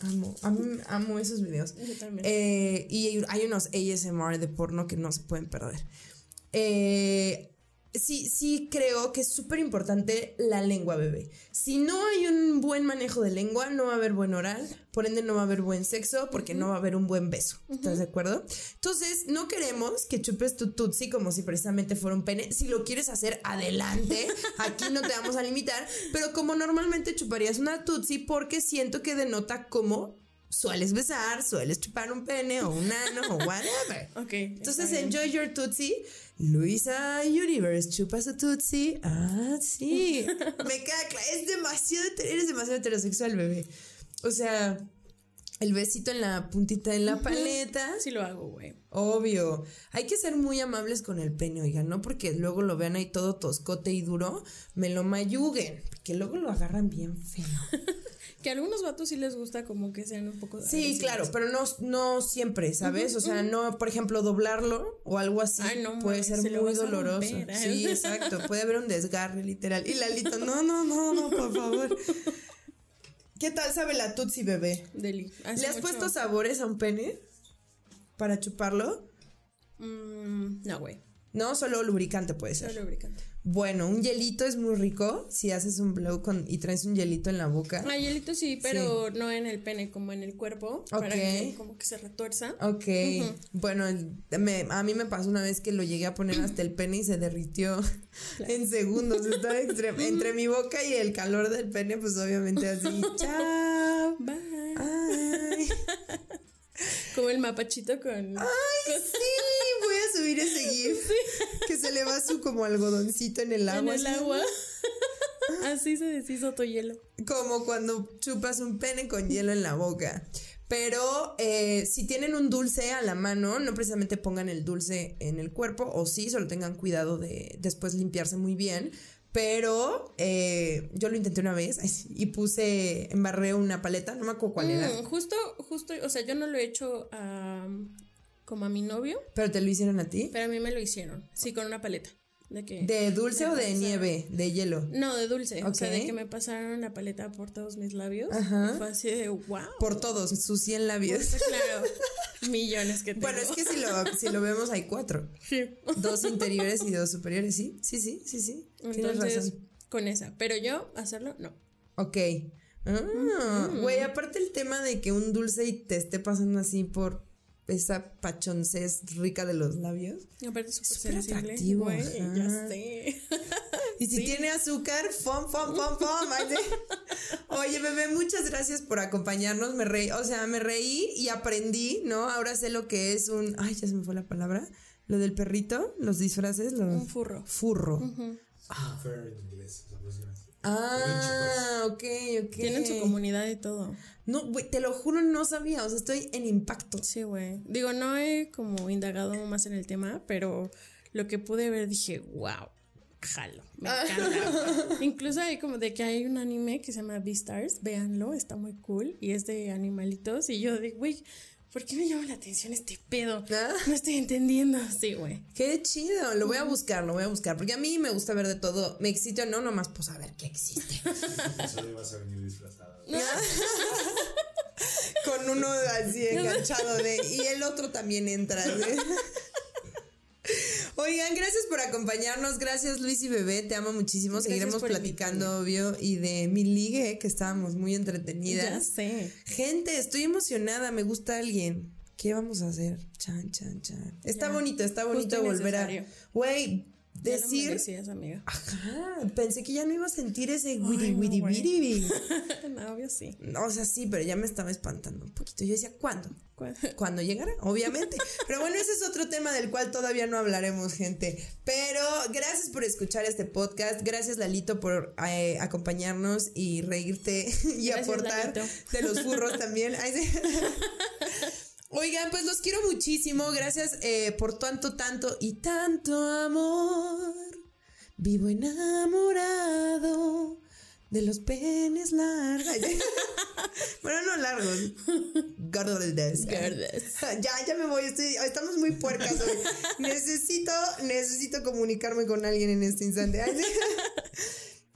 Amo, amo, amo esos videos. Yo también. Eh, y hay unos ASMR de porno que no se pueden perder. Eh, sí, sí creo que es súper importante la lengua, bebé. Si no hay un buen manejo de lengua, no va a haber buen oral, por ende no va a haber buen sexo, porque no va a haber un buen beso. ¿Estás de acuerdo? Entonces, no queremos que chupes tu tutsi como si precisamente fuera un pene. Si lo quieres hacer, adelante. *laughs* Aquí no te vamos a limitar, pero como normalmente chuparías una tutsi, porque siento que denota cómo sueles besar, sueles chupar un pene o un ano o whatever. Ok. Entonces, enjoy your Tootsie. Luisa Universe, chupa su Tootsie. Ah, sí. *laughs* Me queda claro. Es demasiado, eres demasiado heterosexual, bebé. O sea, el besito en la puntita de la paleta. Sí lo hago, güey. Obvio. Hay que ser muy amables con el pene, oigan, no porque luego lo vean ahí todo toscote y duro, me lo mayuguen, porque luego lo agarran bien feo. *laughs* Que a algunos vatos sí les gusta como que sean un poco. Sí, agresivos. claro, pero no, no siempre, ¿sabes? O sea, no, por ejemplo, doblarlo o algo así Ay, no puede ser se muy doloroso. romper, ¿eh? Sí, exacto. Puede haber un desgarre, literal. Y Lalito, no, no, no, no, por favor. ¿Qué tal sabe la Tutsi bebé? Deli. ¿Le has puesto sabores a un pene? ¿Para chuparlo? Mm, no, güey. No, solo lubricante puede Solo ser. lubricante. Bueno, un hielito es muy rico si haces un blow con, y traes un hielito en la boca. Ah, hielito sí, pero no en el pene, como en el cuerpo. Para Ok. que como que se retuerza. Ok, bueno, me- a mí me pasó una vez que lo llegué a poner hasta el pene y se derritió *laughs* en segundos. Estaba *laughs* entre mi boca y el calor del pene, pues obviamente así. *laughs* Chao. Bye. Ay, Como el mapachito con. Ay, sí, subir ese gif. Que se le va su como algodoncito en el en agua. el así, agua. *laughs* Así se deshizo tu hielo. Como cuando chupas un pene con hielo en la boca. Pero eh, si tienen un dulce a la mano, no precisamente pongan el dulce en el cuerpo, o sí, solo tengan cuidado de después limpiarse muy bien. Pero eh, yo lo intenté una vez y puse, embarré una paleta, no me acuerdo cuál era, Mm, justo, justo, o sea, yo no lo he hecho a, como a mi novio, pero te lo hicieron a ti. pero a mí me lo hicieron. Sí, con una paleta. De que. ¿De dulce o de pasaron. nieve? De hielo. No, de dulce. O sea, de que me pasaron la paleta por todos mis labios. Ajá. Fue así de wow. Por todos, sus 100 labios. claro. millones que tengo. *laughs* Bueno, es que si lo, si lo vemos hay cuatro. Sí. Dos *laughs* interiores y dos superiores, sí, sí, sí, sí, sí. Tienes Entonces, razón. con esa. Pero yo, hacerlo, no. Ok. Ah, güey, aparte el tema de que un dulce y te esté pasando así por esa pachoncez rica de los labios. Aparte, súper Súper atractivo, ya sé. Y si tiene azúcar, fom, fom, fom, fom. Oye, bebé, muchas gracias por acompañarnos. Me reí, o sea, me reí y aprendí, ¿no? Ahora sé lo que es un. Ay, ya se me fue la palabra. Lo del perrito, los disfraces, los. Un furro. Furro. Fur en inglés, o sea, pues, gracias. Ah, ok, ok. Tienen su comunidad y todo. No, güey, te lo juro, no sabía. O sea, estoy en impacto. Sí, güey. Digo, no he como indagado más en el tema, pero lo que pude ver dije, wow, jalo, me encanta. *laughs* Incluso hay como de que hay un anime que se llama Beastars, véanlo, está muy cool y es de animalitos y yo de, güey, ¿por qué me llama la atención este pedo? Ah. No estoy entendiendo. Sí, güey. Qué chido, lo voy a buscar, lo voy a buscar, porque a mí me gusta ver de todo, me excita o no, nomás pues a ver qué existe. *laughs* Solo ibas a venir disfrazada. *laughs* Con uno así enganchado de, y el otro también entra. *laughs* Oigan, gracias por acompañarnos, gracias Luis y Bebé, te amo muchísimo, Gracias seguiremos platicando, obvio, y de mi ligue, que estábamos muy Ya entretenidas. sé. Gente, estoy emocionada, me gusta alguien. ¿Qué vamos a hacer? Chan, chan, chan. Está Ya. bonito, está bonito Justo volver a. necesario. Güey, Ya lo decir. merecías, amiga. Ajá, pensé que ya no iba a sentir ese no, güey. wiri. *laughs* no, obvio sí. O sea, sí, pero ya me estaba espantando un poquito. Yo decía, ¿cuándo? ¿Cuál? Cuando llegara, obviamente. *laughs* Pero bueno, ese es otro tema del cual todavía no hablaremos, gente. Pero gracias por escuchar este podcast. Gracias, Lalito, por eh, acompañarnos y reírte *laughs* y Gracias, aportar Lalito. de los furros también. Ay, sí. Oigan, pues los quiero muchísimo. Gracias eh, por tanto, tanto y tanto amor. Vivo enamorado de los penes largos. *laughs* bueno, no largos. Gordos. *laughs* Ya, ya me voy. Estoy, estamos muy puercas hoy. *laughs* Necesito, necesito comunicarme con alguien en este instante.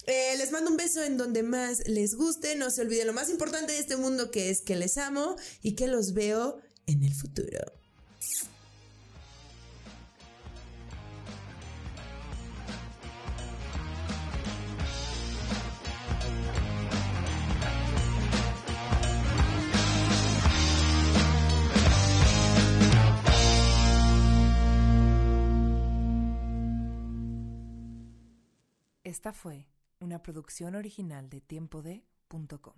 Eh, les mando un beso en donde más les guste. No se olviden lo más importante de este mundo que es que les amo y que los veo en el futuro. Esta fue una producción original de tiempode.com.